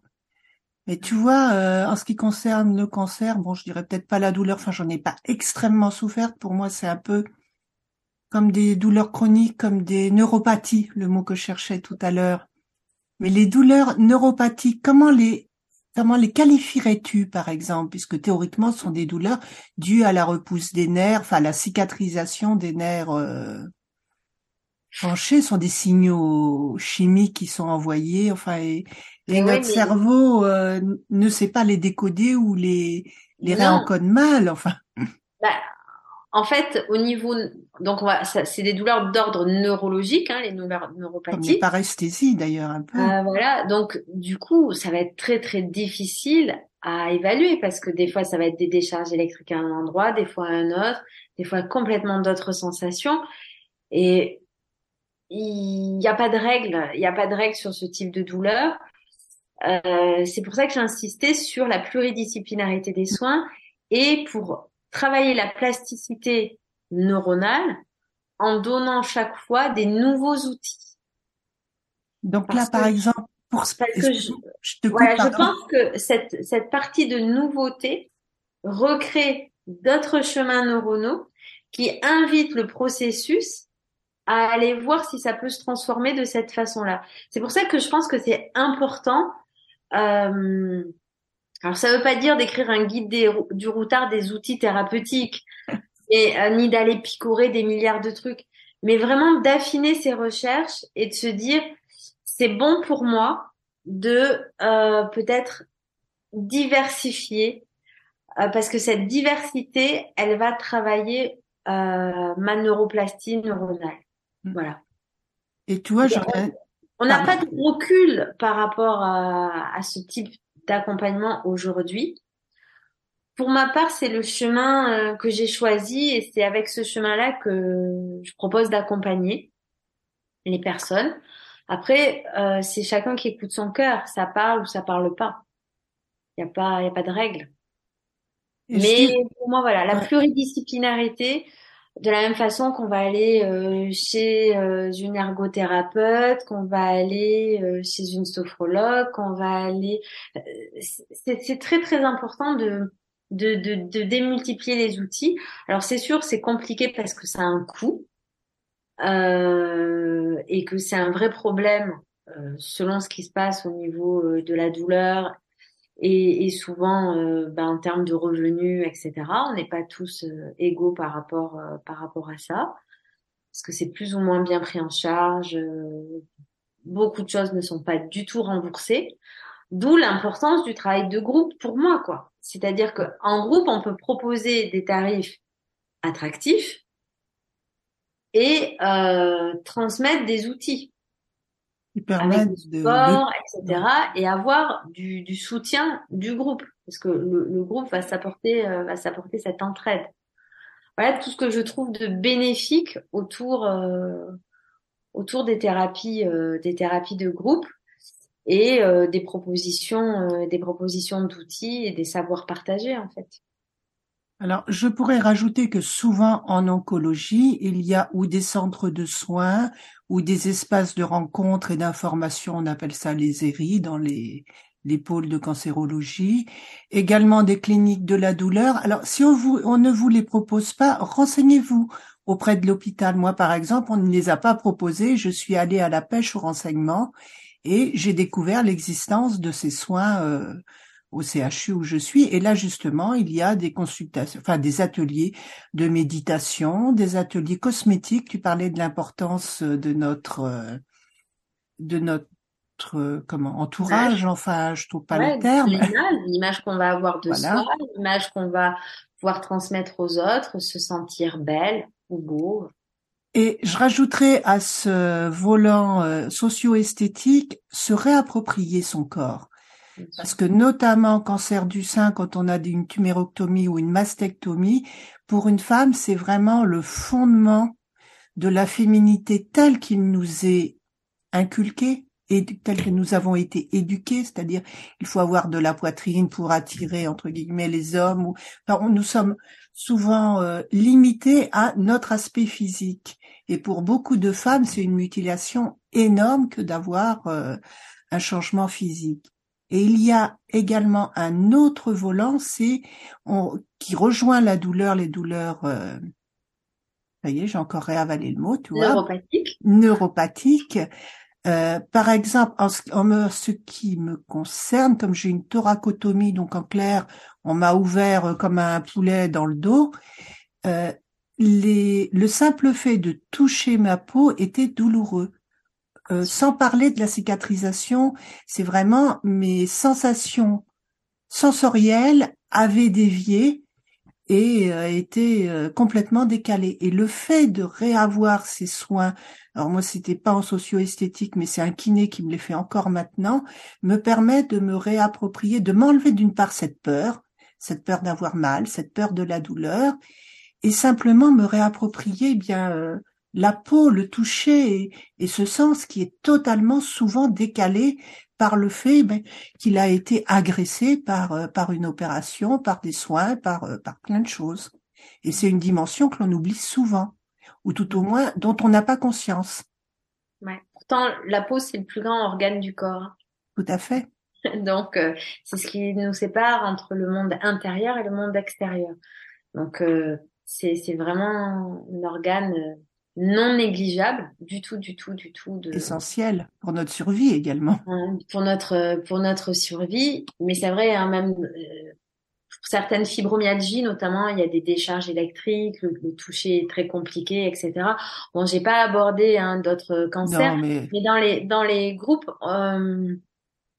Mais tu vois, euh, en ce qui concerne le cancer, bon, je dirais peut-être pas la douleur, enfin, j'en ai pas extrêmement souffert. Pour moi, c'est un peu comme des douleurs chroniques, comme des neuropathies, le mot que je cherchais tout à l'heure. Mais les douleurs neuropathiques, comment les comment les qualifierais-tu, par exemple, puisque théoriquement, ce sont des douleurs dues à la repousse des nerfs, enfin, à la cicatrisation des nerfs euh, penchés, sont des signaux chimiques qui sont envoyés, enfin, et, et notre cerveau euh, ne sait pas les décoder ou les les réencode mal, enfin. Bah, en fait, au niveau donc on va c'est des douleurs d'ordre neurologique, hein, les douleurs neuropathiques. Comme les paresthésies d'ailleurs un peu. Euh, voilà, donc du coup, ça va être très très difficile à évaluer parce que des fois ça va être des décharges électriques à un endroit, des fois à un autre, des fois complètement d'autres sensations et il n'y a pas de règle, il n'y a pas de règle sur ce type de douleur. Euh, c'est pour ça que j'ai insisté sur la pluridisciplinarité des soins et pour travailler la plasticité neuronale en donnant chaque fois des nouveaux outils. Donc là, par exemple, pour parce que je, te je pense que cette, cette partie de nouveauté recrée d'autres chemins neuronaux qui invitent le processus à aller voir si ça peut se transformer de cette façon-là. C'est pour ça que je pense que c'est important euh, alors ça veut pas dire d'écrire un guide du routard des outils thérapeutiques et euh, ni d'aller picorer des milliards de trucs, mais vraiment d'affiner ses recherches et de se dire c'est bon pour moi de euh, peut-être diversifier parce que cette diversité elle va travailler ma neuroplastie neuronale. Mmh. Voilà. Et tu vois, j'aurais on n'a pas de recul par rapport à, ce type d'accompagnement aujourd'hui. Pour ma part, c'est le chemin euh, que j'ai choisi et c'est avec ce chemin-là que je propose d'accompagner les personnes. Après, euh, c'est chacun qui écoute son cœur, ça parle ou ça parle pas. Il n'y a pas, il a pas de règle. Mais pour moi, voilà, la pluridisciplinarité, de la même façon qu'on va aller euh, chez euh, une ergothérapeute, qu'on va aller euh, chez une sophrologue, qu'on va aller. C'est très très important de, de, de, de démultiplier les outils. Alors c'est sûr, c'est compliqué parce que ça a un coût et que c'est un vrai problème selon ce qui se passe au niveau de la douleur et, et souvent euh, ben, en termes de revenus, etc. On n'est pas tous euh, égaux par rapport euh, par rapport à ça, parce que c'est plus ou moins bien pris en charge. beaucoup de choses ne sont pas du tout remboursées, d'où l'importance du travail de groupe pour moi, quoi. C'est-à-dire qu'en groupe, on peut proposer des tarifs attractifs et transmettre des outils avec du sport, etc. et avoir du, du, soutien du groupe parce que le, le groupe va s'apporter euh, va s'apporter cette entraide. Voilà tout ce que je trouve de bénéfique autour euh, autour des thérapies euh, des thérapies de groupe et des propositions des propositions d'outils et des savoirs partagés en fait. Alors, je pourrais rajouter que souvent en oncologie, il y a ou des centres de soins ou des espaces de rencontre et d'information, on appelle ça les ERI dans les, des pôles de cancérologie, également des cliniques de la douleur. Alors, si on, vous, on ne vous les propose pas, renseignez-vous auprès de l'hôpital. Moi, par exemple, on ne les a pas proposés. Je suis allée à la pêche au renseignement et j'ai découvert l'existence de ces soins euh, au CHU où je suis. Et là, justement, il y a des consultations, enfin des ateliers de méditation, des ateliers cosmétiques. Tu parlais de l'importance de notre euh, de notre comment entourage, enfin, je trouve pas le terme. L'image, qu'on va avoir de soi, l'image qu'on va pouvoir transmettre aux autres, se sentir belle ou beau. Et je rajouterais à ce volant euh, socio-esthétique se réapproprier son corps. Parce que notamment cancer du sein, quand on a une tuméroctomie ou une mastectomie, pour une femme, c'est vraiment le fondement de la féminité telle qu'il nous est inculqué et tel que nous avons été éduqués, c'est-à-dire il faut avoir de la poitrine pour attirer entre guillemets les hommes. Ou, nous sommes souvent euh, limités à notre aspect physique. Et pour beaucoup de femmes, c'est une mutilation énorme que d'avoir euh, un changement physique. Et il y a également un autre volant, c'est qui rejoint la douleur, les douleurs. Euh, ça y est, j'ai encore réavalé le mot, tu vois. Neuropathique. Neuropathique. Euh, par exemple, en ce, qui me concerne, comme j'ai une thoracotomie, donc en clair, on m'a ouvert euh, comme un poulet dans le dos, euh, les, le simple fait de toucher ma peau était douloureux. Sans parler de la cicatrisation, c'est vraiment mes sensations sensorielles avaient dévié et a été complètement décalé. Et le fait de réavoir ces soins alors moi c'était pas en socio-esthétique, mais c'est un kiné qui me les fait encore maintenant, me permet de me réapproprier, de m'enlever d'une part cette peur, cette peur d'avoir mal, cette peur de la douleur, et simplement me réapproprier eh bien euh, la peau, le toucher et, ce sens qui est totalement souvent décalé par le fait ben, qu'il a été agressé par euh, par une opération, par des soins, par euh, par plein de choses. Et c'est une dimension que l'on oublie souvent ou tout au moins dont on n'a pas conscience. Ouais. Pourtant, la peau, c'est le plus grand organe du corps. Tout à fait. Donc, euh, c'est ce qui nous sépare entre le monde intérieur et le monde extérieur. Donc, euh, c'est vraiment un organe non négligeable du tout, du tout, du tout. De... Essentiel pour notre survie également. Hein, pour notre pour notre survie, mais c'est vrai, hein, même certaines fibromyalgies, notamment, il y a des décharges électriques, le, toucher est très compliqué, etc. Bon, j'ai pas abordé hein, d'autres cancers, mais... dans les dans les groupes, euh,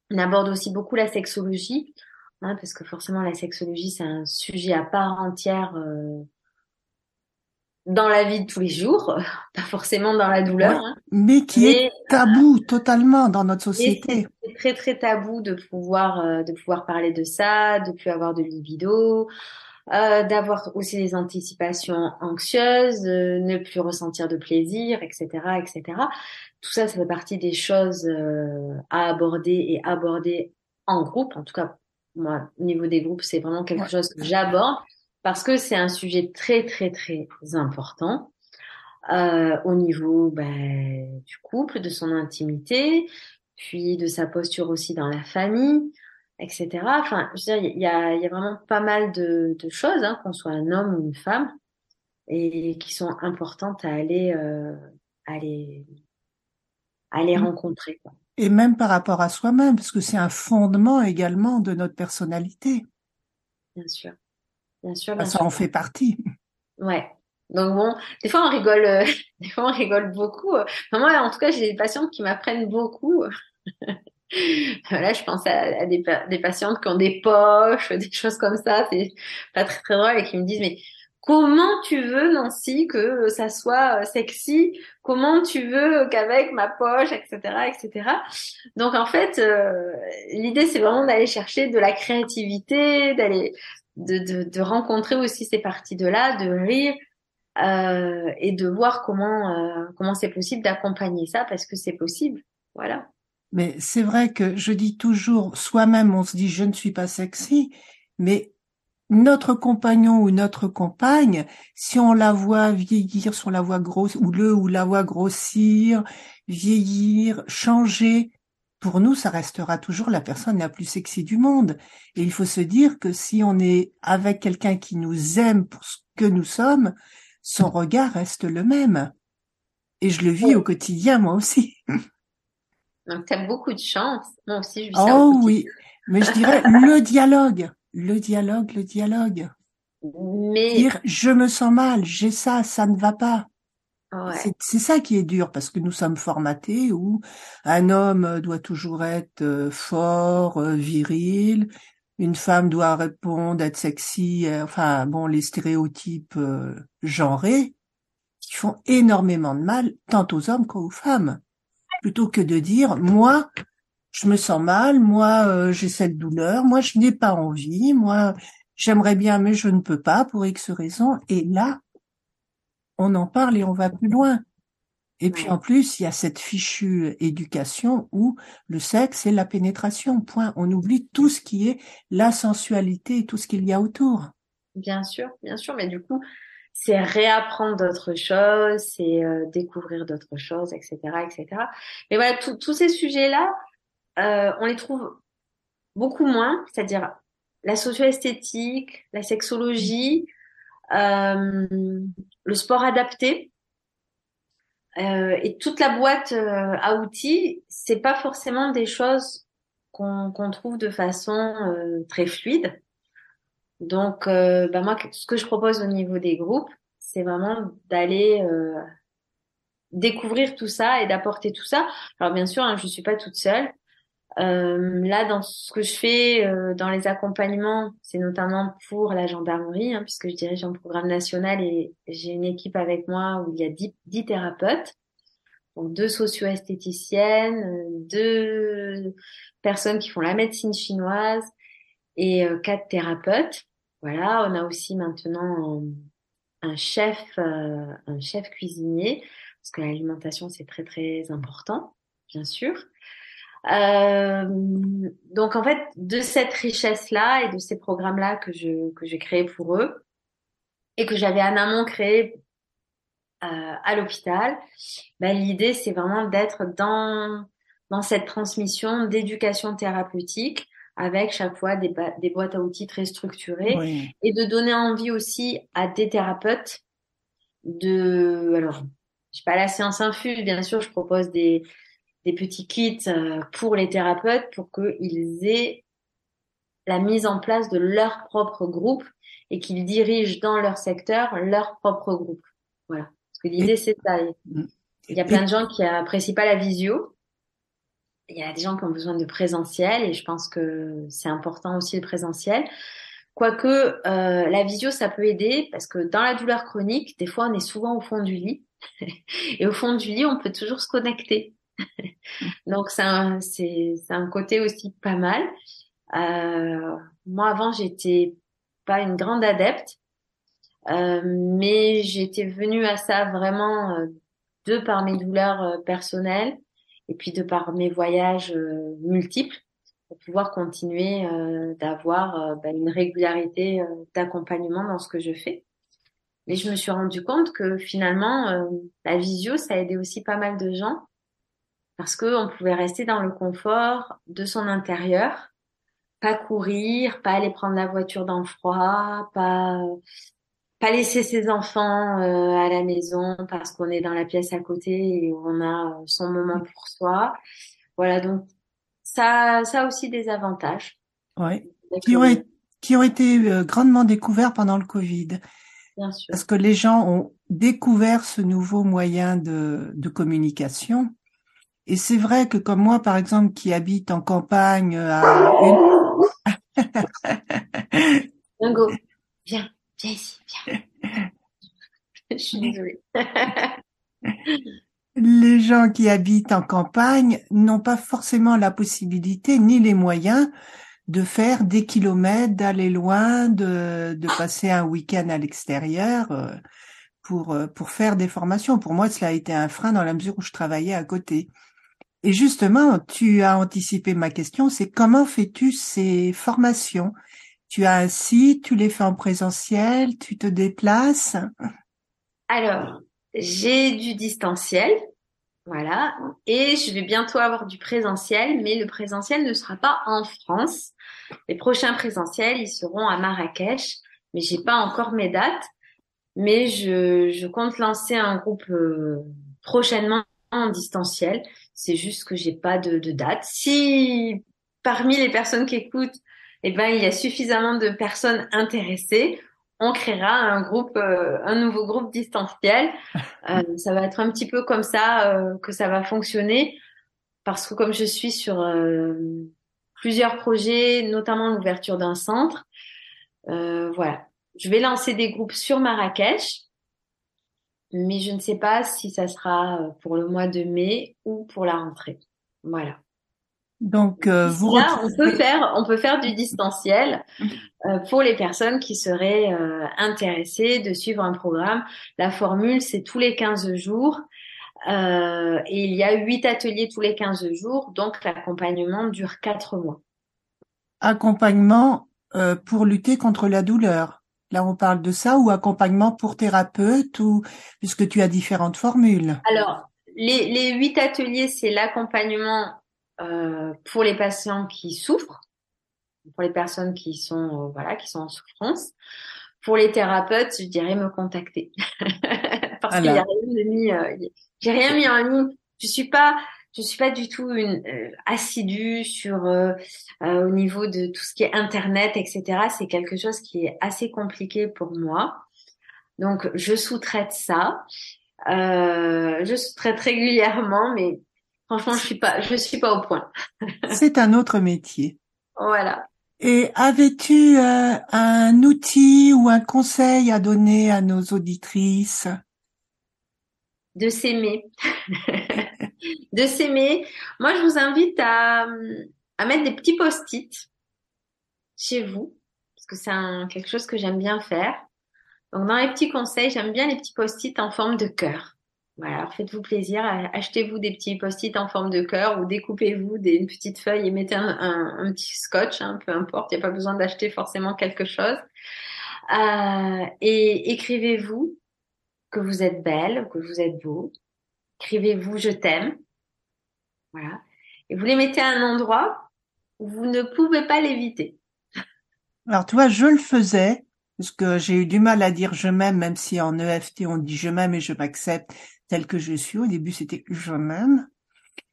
on aborde aussi beaucoup la sexologie, hein, parce que forcément la sexologie c'est un sujet à part entière. Euh, dans la vie de tous les jours, pas forcément dans la douleur. Hein. Mais qui est tabou totalement dans notre société. C'est très très tabou de pouvoir euh, de pouvoir parler de ça, de plus avoir de libido, euh, d'avoir aussi des anticipations anxieuses, de ne plus ressentir de plaisir, etc., etc. Tout ça, ça fait partie des choses euh, à aborder et aborder en groupe. En tout cas, moi, au niveau des groupes, c'est vraiment quelque chose que j'aborde parce que c'est un sujet très très très important euh, au niveau ben, du couple, de son intimité, puis de sa posture aussi dans la famille, etc. Enfin, je veux dire, il y a, y a, vraiment pas mal de, de choses, hein, qu'on soit un homme ou une femme, et qui sont importantes à aller, euh, aller, aller mmh. rencontrer. Quoi. Et même par rapport à soi-même, parce que c'est un fondement également de notre personnalité. Bien sûr. Bien sûr, bah, ça en fait partie. Ouais. Donc bon, des fois on rigole, euh, des fois on rigole beaucoup. moi, en tout cas, j'ai des patientes qui m'apprennent beaucoup. Là, je pense à, des, des, patientes qui ont des poches, des choses comme ça. C'est pas très très drôle et qui me disent mais comment tu veux Nancy que ça soit sexy? Comment tu veux qu'avec ma poche, etc., etc. Donc en fait, euh, l'idée c'est vraiment d'aller chercher de la créativité, d'aller de, de, de, rencontrer aussi ces parties de là, de rire euh, et de voir comment euh, comment c'est possible d'accompagner ça parce que c'est possible, voilà. Mais c'est vrai que je dis toujours, soi-même on se dit je ne suis pas sexy, mais notre compagnon ou notre compagne, si on la voit vieillir, si on la voit grosse ou le ou la voit grossir, vieillir, changer, pour nous, ça restera toujours la personne la plus sexy du monde. Et il faut se dire que si on est avec quelqu'un qui nous aime pour ce que nous sommes, son regard reste le même. Et je le vis au quotidien, moi aussi. Donc, tu as beaucoup de chance. Moi aussi, je vis ça. Oh oui. Mais je dirais le dialogue. Le dialogue, le dialogue. Mais. Dire, je me sens mal, j'ai ça, ça ne va pas. C'est ça qui est dur parce que nous sommes formatés où un homme doit toujours être euh, fort, euh, viril, une femme doit répondre, être sexy, euh, enfin bon, les stéréotypes genrés qui font énormément de mal tant aux hommes qu'aux femmes. Plutôt que de dire moi je me sens mal, moi j'ai cette douleur, moi je n'ai pas envie, moi j'aimerais bien mais je ne peux pas pour X raisons. Et là, on en parle et on va plus loin. Et puis en plus, il y a cette fichue éducation où le sexe est la pénétration. Point. On oublie tout ce qui est la sensualité, tout ce qu'il y a autour. Bien sûr, bien sûr, mais du coup, c'est réapprendre d'autres choses, c'est euh, découvrir d'autres choses, etc., etc. Mais voilà, tous ces sujets-là, euh, on les trouve beaucoup moins, c'est-à-dire la socio-esthétique, la sexologie, euh, le sport adapté. Euh, et toute la boîte euh, à outils, c'est pas forcément des choses qu'on trouve de façon très fluide. Donc, bah moi, ce que je propose au niveau des groupes, c'est vraiment d'aller découvrir tout ça et d'apporter tout ça. Alors bien sûr, hein, je suis pas toute seule. Euh, là, dans ce que je fais euh, dans les accompagnements, c'est notamment pour la gendarmerie, hein, puisque je dirige un programme national et j'ai une équipe avec moi où il y a dix, thérapeutes, donc deux socio-esthéticiennes, euh, deux personnes qui font la médecine chinoise et euh, quatre thérapeutes. Voilà, on a aussi maintenant un chef, un chef cuisinier, parce que l'alimentation c'est très très important, bien sûr. Euh, donc en fait, de cette richesse-là et de ces programmes-là que je que j'ai créés pour eux et que j'avais en amont créé euh, à l'hôpital, ben, l'idée c'est vraiment d'être dans dans cette transmission d'éducation thérapeutique avec chaque fois des, des boîtes à outils très structurées et de donner envie aussi à des thérapeutes de alors je sais pas la séance infuse bien sûr je propose des des petits kits euh, pour les thérapeutes pour qu'ils aient la mise en place de leur propre groupe et qu'ils dirigent dans leur secteur leur propre groupe. Voilà. Parce que l'idée, c'est ça. Il y a plein de gens qui apprécient pas la visio. Il y a des gens qui ont besoin de présentiel et je pense que c'est important aussi le présentiel. Quoique euh, la visio, ça peut aider parce que dans la douleur chronique, des fois, on est souvent au fond du lit. et au fond du lit, on peut toujours se connecter. Donc c'est un, c'est, un côté aussi pas mal. Euh, moi avant j'étais pas une grande adepte, euh, mais j'étais venue à ça vraiment euh, de par mes douleurs euh, personnelles et puis de par mes voyages euh, multiples pour pouvoir continuer d'avoir bah, une régularité d'accompagnement dans ce que je fais. Mais je me suis rendu compte que finalement, la visio, ça a aidé aussi pas mal de gens parce qu'on pouvait rester dans le confort de son intérieur, pas courir, pas aller prendre la voiture dans le froid, pas pas laisser ses enfants euh, à la maison parce qu'on est dans la pièce à côté et on a son moment pour soi. Voilà, donc ça, ça a aussi des avantages. Oui. Qui ont, qui ont été euh, grandement découverts pendant le Covid. Bien sûr. Parce que les gens ont découvert ce nouveau moyen de, de communication et c'est vrai que comme moi, par exemple, qui habite en campagne euh, à Dingo, viens, viens ici, viens. Je suis désolée. les gens qui habitent en campagne n'ont pas forcément la possibilité ni les moyens de faire des kilomètres, d'aller loin, de, de passer un week-end à l'extérieur euh, pour, euh, pour faire des formations. Pour moi, cela a été un frein dans la mesure où je travaillais à côté. Et justement, tu as anticipé ma question, c'est comment fais-tu ces formations? Tu as un site, tu les fais en présentiel, tu te déplaces? Alors, j'ai du distanciel. Voilà. Et je vais bientôt avoir du présentiel, mais le présentiel ne sera pas en France. Les prochains présentiels, ils seront à Marrakech, mais j'ai pas encore mes dates. Mais je, compte lancer un groupe euh, prochainement en distanciel. C'est juste que j'ai pas de, de date. Si parmi les personnes qui écoutent, eh ben il y a suffisamment de personnes intéressées, on créera un groupe, euh, un nouveau groupe distanciel. Euh, ça va être un petit peu comme ça euh, que ça va fonctionner, parce que comme je suis sur plusieurs projets, notamment l'ouverture d'un centre, voilà, je vais lancer des groupes sur Marrakech, mais je ne sais pas si ça sera pour le mois de mai ou pour la rentrée. Voilà. Donc vous là, on peut faire, on peut faire du distanciel. Euh, pour les personnes qui seraient euh, intéressées de suivre un programme. La formule, c'est tous les 15 jours. Euh, et il y a huit ateliers tous les 15 jours, donc l'accompagnement dure quatre mois. Accompagnement pour lutter contre la douleur. Là, on parle de ça ou accompagnement pour thérapeute ou puisque tu as différentes formules. Alors, les huit ateliers, c'est l'accompagnement pour les patients qui souffrent pour les personnes qui sont euh, voilà qui sont en souffrance. Pour les thérapeutes, je dirais me contacter parce qu'il y a rien de mis. Euh, j'ai rien mis en ligne. Je suis pas je suis pas du tout une euh, assidue sur au niveau de tout ce qui est internet, etc. C'est quelque chose qui est assez compliqué pour moi. Donc je sous-traite ça. je sous-traite régulièrement, mais franchement je suis pas je suis pas au point. C'est un autre métier. Voilà. Et avais-tu euh, un outil ou un conseil à donner à nos auditrices? De s'aimer. de s'aimer. Moi, je vous invite à, mettre des petits post-it chez vous, parce que c'est quelque chose que j'aime bien faire. Donc, dans les petits conseils, j'aime bien les petits post-it en forme de cœur. Voilà, faites-vous plaisir, achetez-vous des petits post-it en forme de cœur ou découpez-vous des petites feuilles et mettez un, petit scotch, hein, peu importe, il n'y a pas besoin d'acheter forcément quelque chose. Euh, et écrivez-vous que vous êtes belle, que vous êtes beau. Écrivez-vous je t'aime. Voilà. Et vous les mettez à un endroit où vous ne pouvez pas l'éviter. Alors, tu vois, je le faisais parce que j'ai eu du mal à dire je m'aime, même si en EFT on dit je m'aime et je m'accepte tel que je suis. Au début, c'était je m'aime.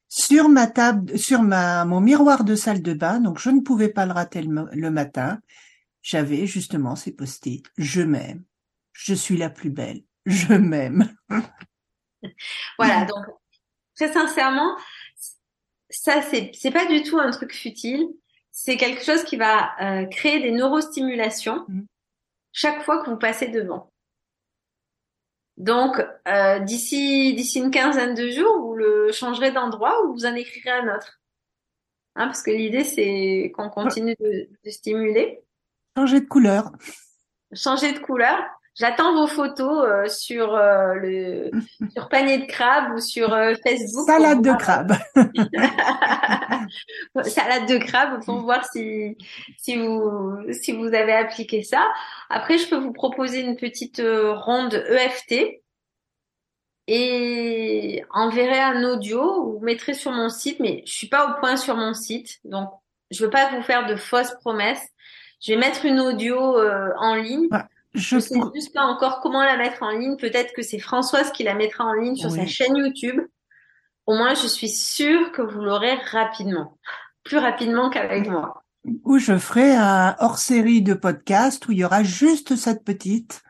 Sur ma table, sur ma, mon miroir de salle de bain, donc je ne pouvais pas le rater le, matin, j'avais justement ces post-it. Je m'aime. Je suis la plus belle. Je m'aime. voilà. Donc, très sincèrement, ça, c'est, c'est pas du tout un truc futile. C'est quelque chose qui va euh, créer des neurostimulations mmh. chaque fois que vous passez devant. Donc, euh, d'ici d'ici une quinzaine de jours, vous le changerez d'endroit ou vous en écrirez un autre. Hein, parce que l'idée, c'est qu'on continue de, de, stimuler. Changer de couleur. Changer de couleur. J'attends vos photos euh, sur euh, le sur panier de crabe ou sur euh, Facebook. Salade de crabe. Salade de crabe pour voir si si vous si vous avez appliqué ça. Après, je peux vous proposer une petite ronde EFT et enverrai un audio ou mettrez sur mon site, mais je suis pas au point sur mon site, donc je veux pas vous faire de fausses promesses. Je vais mettre une audio en ligne. Je ne sais juste pas encore comment la mettre en ligne. Peut-être que c'est Françoise qui la mettra en ligne sur sa chaîne YouTube. Au moins, je suis sûre que vous l'aurez rapidement. Plus rapidement qu'avec moi. Ou je ferai un hors-série de podcast où il y aura juste cette petite,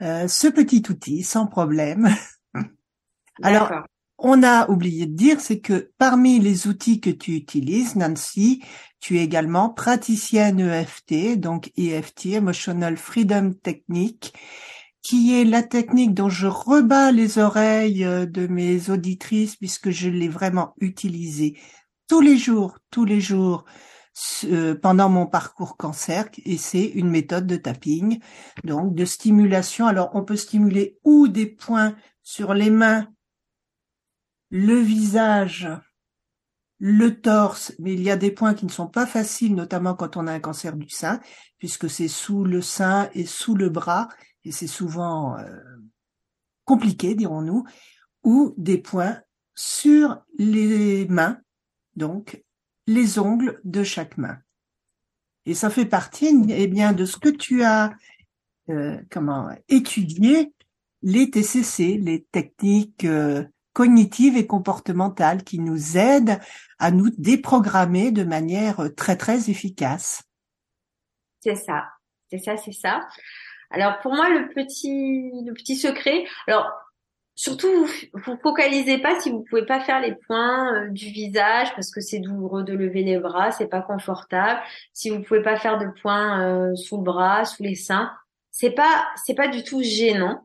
euh, ce petit outil, sans problème. Alors, on a oublié de dire, c'est que parmi les outils que tu utilises, Nancy, tu es également praticienne EFT, donc EFT, Emotional Freedom Technique, qui est la technique dont je rebats les oreilles euh, de mes auditrices puisque je l'ai vraiment utilisée tous les jours, tous les jours euh, pendant mon parcours cancer et c'est une méthode de tapping, donc de stimulation. Alors on peut stimuler ou des points sur les mains, le visage, le torse, mais il y a des points qui ne sont pas faciles, notamment quand on a un cancer du sein, puisque c'est sous le sein et sous le bras, et c'est souvent euh, compliqué, dirons-nous, ou des points sur les mains, donc les ongles de chaque main. Et ça fait partie, eh bien, de ce que tu as euh, comment étudié les TCC, les techniques euh, cognitives et comportementales qui nous aident à nous déprogrammer de manière très très efficace. C'est ça, c'est ça, c'est ça. Alors pour moi le petit le petit secret, alors surtout vous, vous focalisez pas si vous pouvez pas faire les points euh, du visage parce que c'est douloureux de lever les bras, c'est pas confortable. Si vous pouvez pas faire de points euh, sous le bras, sous les seins, c'est pas c'est pas du tout gênant.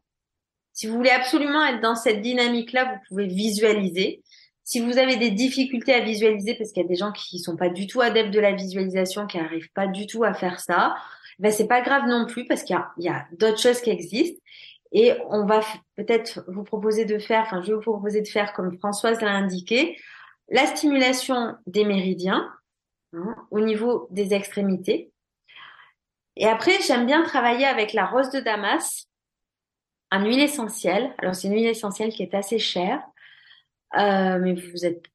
Si vous voulez absolument être dans cette dynamique-là, vous pouvez visualiser. Si vous avez des difficultés à visualiser, parce qu'il y a des gens qui sont pas du tout adeptes de la visualisation, qui arrivent pas du tout à faire ça, ben c'est pas grave non plus parce qu'il y a, a d'autres choses qui existent. Et on va peut-être vous proposer de faire, enfin je vais vous proposer de faire comme Françoise l'a indiqué, la stimulation des méridiens hein, au niveau des extrémités. Et après, j'aime bien travailler avec la rose de Damas en huile essentielle. Alors c'est une huile essentielle qui est assez chère, euh, mais vous êtes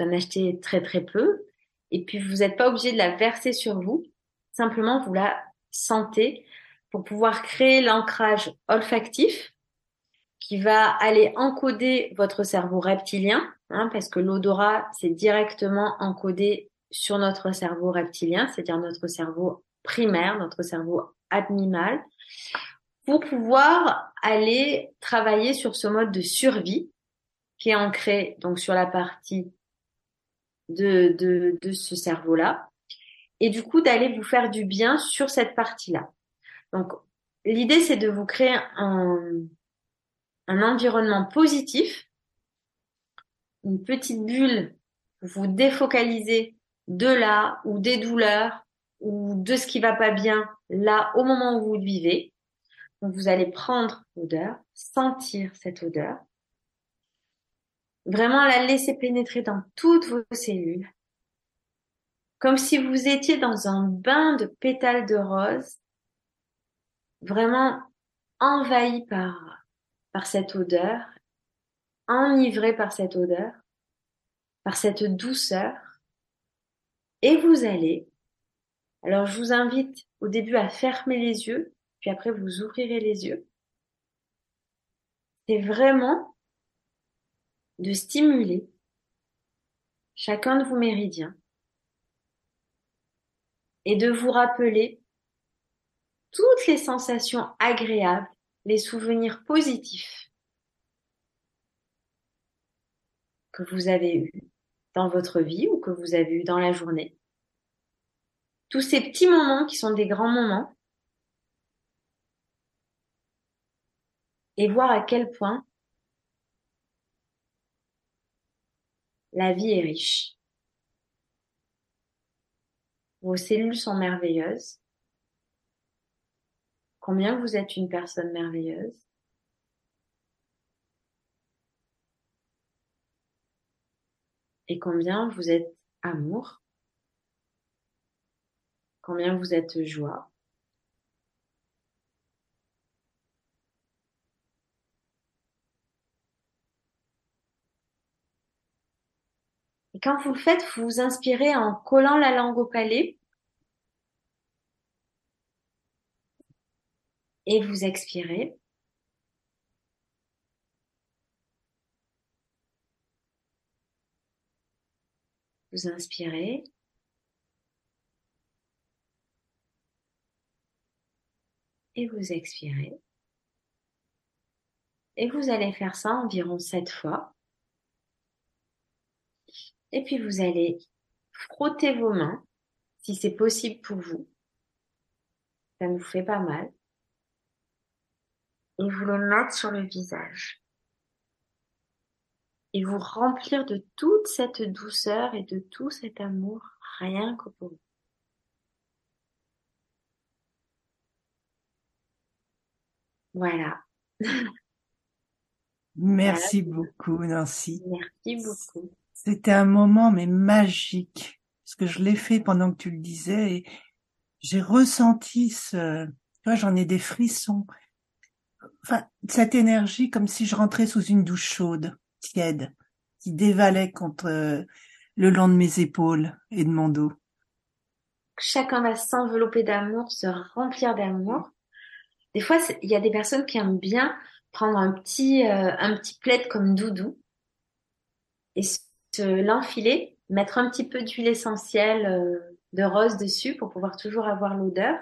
en achetez très très peu. Et puis vous n'êtes pas obligé de la verser sur vous. Simplement, vous la sentez pour pouvoir créer l'ancrage olfactif qui va aller encoder votre cerveau reptilien, hein, parce que l'odorat, c'est directement encodé sur notre cerveau reptilien, c'est-à-dire notre cerveau primaire, notre cerveau animal pour pouvoir aller travailler sur ce mode de survie qui est ancré donc sur la partie de, de, ce cerveau-là et du coup d'aller vous faire du bien sur cette partie-là. Donc l'idée c'est de vous créer un, un environnement positif, une petite bulle pour vous défocaliser de là ou des douleurs ou de ce qui va pas bien là au moment où vous vivez donc vous allez prendre l'odeur, sentir cette odeur, vraiment la laisser pénétrer dans toutes vos cellules, comme si vous étiez dans un bain de pétales de rose, vraiment envahi par, par cette odeur, enivré par cette odeur, par cette douceur, et vous allez, alors je vous invite au début à fermer les yeux puis après vous ouvrirez les yeux. C'est vraiment de stimuler chacun de vos méridiens et de vous rappeler toutes les sensations agréables, les souvenirs positifs que vous avez eus dans votre vie ou que vous avez eus dans la journée. Tous ces petits moments qui sont des grands moments et voir à quel point la vie est riche. Vos cellules sont merveilleuses. Combien vous êtes une personne merveilleuse. Et combien vous êtes amour. Combien vous êtes joie. Quand vous le faites, vous inspirez en collant la langue au palais. Et vous expirez. Vous inspirez. Et vous expirez. Et vous allez faire ça environ sept fois. Et puis vous allez frotter vos mains, si c'est possible pour vous. Ça ne vous fait pas mal. Et vous les mettre sur le visage. Et vous remplir de toute cette douceur et de tout cet amour, rien que pour vous. Voilà. Merci beaucoup, Nancy. Merci beaucoup. C'était un moment mais magique parce que je l'ai fait pendant que tu le disais et j'ai ressenti ce, tu vois, j'en ai des frissons. Enfin, cette énergie comme si je rentrais sous une douche chaude, tiède. qui dévalait contre euh, le long de mes épaules et de mon dos. Chacun va s'envelopper d'amour, se remplir d'amour. Des fois, il y a des personnes qui aiment bien prendre un petit, euh, un petit plaid comme doudou et se l'enfiler, mettre un petit peu d'huile essentielle euh, de rose dessus pour pouvoir toujours avoir l'odeur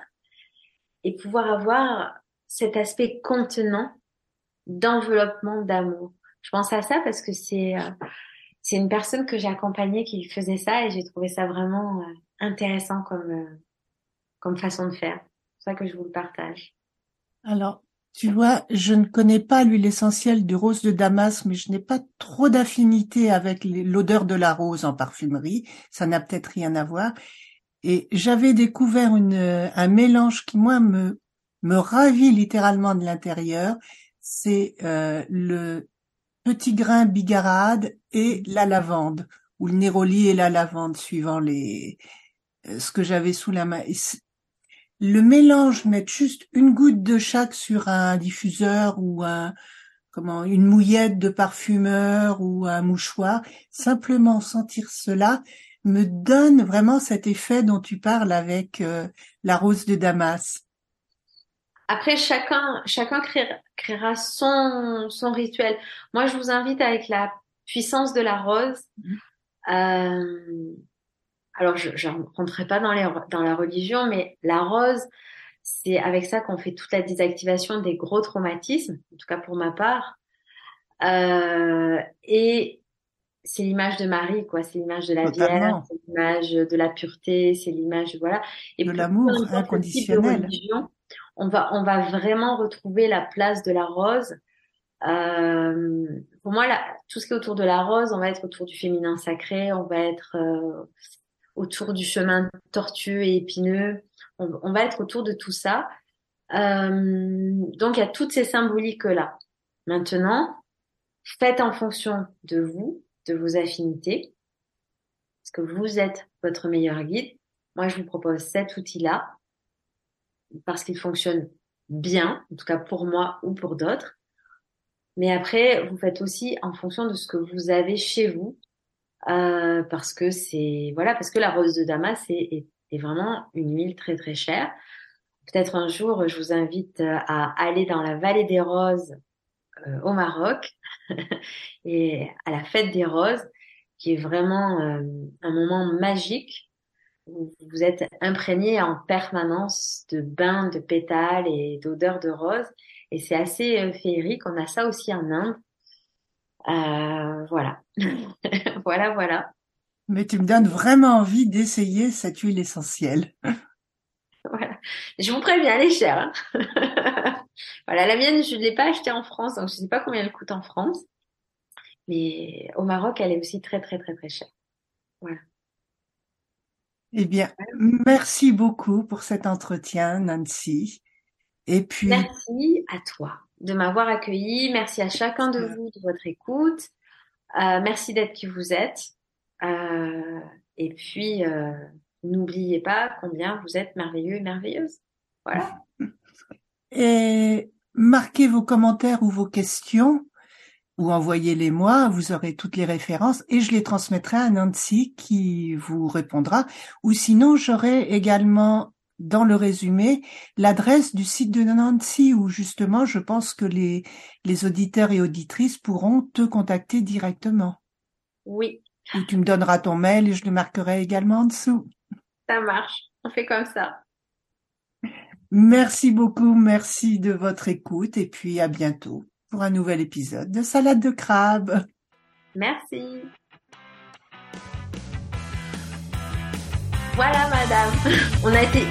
et pouvoir avoir cet aspect contenant d'enveloppement d'amour. Je pense à ça parce que c'est euh, c'est une personne que j'ai accompagnée qui faisait ça et j'ai trouvé ça vraiment euh, intéressant comme euh, comme façon de faire. C'est ça que je vous le partage. Alors, tu vois, je ne connais pas l'huile essentielle du rose de Damas, mais je n'ai pas trop d'affinité avec l'odeur de la rose en parfumerie. Ça n'a peut-être rien à voir. Et j'avais découvert une, un mélange qui, moi, me, me ravit littéralement de l'intérieur. C'est euh, le petit grain bigarade et la lavande, ou le néroli et la lavande, suivant les euh, ce que j'avais sous la main. Le mélange, mettre juste une goutte de chaque sur un diffuseur ou un comment une mouillette de parfumeur ou un mouchoir, simplement sentir cela, me donne vraiment cet effet dont tu parles avec euh, la rose de Damas. Après, chacun, chacun créera, créera, son, son rituel. Moi, je vous invite avec la puissance de la rose. Mm-hmm. Euh, alors, je ne rentrerai pas dans, les, dans la religion, mais la rose, c'est avec ça qu'on fait toute la désactivation des gros traumatismes, en tout cas pour ma part. Euh, et c'est l'image de Marie, quoi. C'est l'image de la Vierge, c'est l'image de la pureté, c'est l'image, voilà. Et de l'amour inconditionnel. on va, on va vraiment retrouver la place de la rose. Euh, pour moi, là, tout ce qui est autour de la rose, on va être autour du féminin sacré, on va être euh, autour du chemin tortueux et épineux, on, va être autour de tout ça. Euh, donc, il y a toutes ces symboliques là. Maintenant, faites en fonction de vous, de vos affinités, parce que vous êtes votre meilleur guide. Moi, je vous propose cet outil-là, parce qu'il fonctionne bien, en tout cas pour moi ou pour d'autres. Mais après, vous faites aussi en fonction de ce que vous avez chez vous, euh, parce que c'est voilà, parce que la rose de Damas est, vraiment une huile très très chère. Peut-être un jour, je vous invite à aller dans la vallée des roses euh, au Maroc et à la fête des roses, qui est vraiment euh, un moment magique où vous êtes imprégné en permanence de bains de pétales et d'odeurs de roses. Et c'est assez euh, féerique. On a ça aussi en Inde. Euh, voilà. voilà, voilà. Mais tu me donnes vraiment envie d'essayer cette huile essentielle. voilà. Je vous préviens, elle est chère. Hein. voilà, la mienne, je ne l'ai pas achetée en France, donc je ne sais pas combien elle coûte en France. Mais au Maroc, elle est aussi très, très, très, très chère. Voilà. Eh bien, merci beaucoup pour cet entretien, Nancy. Et puis. Merci à toi de m'avoir accueilli. Merci à chacun de vous de votre écoute. Euh, merci d'être qui vous êtes. Euh, et puis, euh, n'oubliez pas combien vous êtes merveilleux et merveilleuse. Voilà. Et marquez vos commentaires ou vos questions ou envoyez-les moi, vous aurez toutes les références et je les transmettrai à Nancy qui vous répondra. Ou sinon, j'aurai également dans le résumé l'adresse du site de Nancy où justement je pense que les, les auditeurs et auditrices pourront te contacter directement. Oui. Ou tu me donneras ton mail et je le marquerai également en dessous. Ça marche, on fait comme ça. Merci beaucoup, merci de votre écoute et puis à bientôt pour un nouvel épisode de Salade de crabe. Merci. Voilà, madame. On a été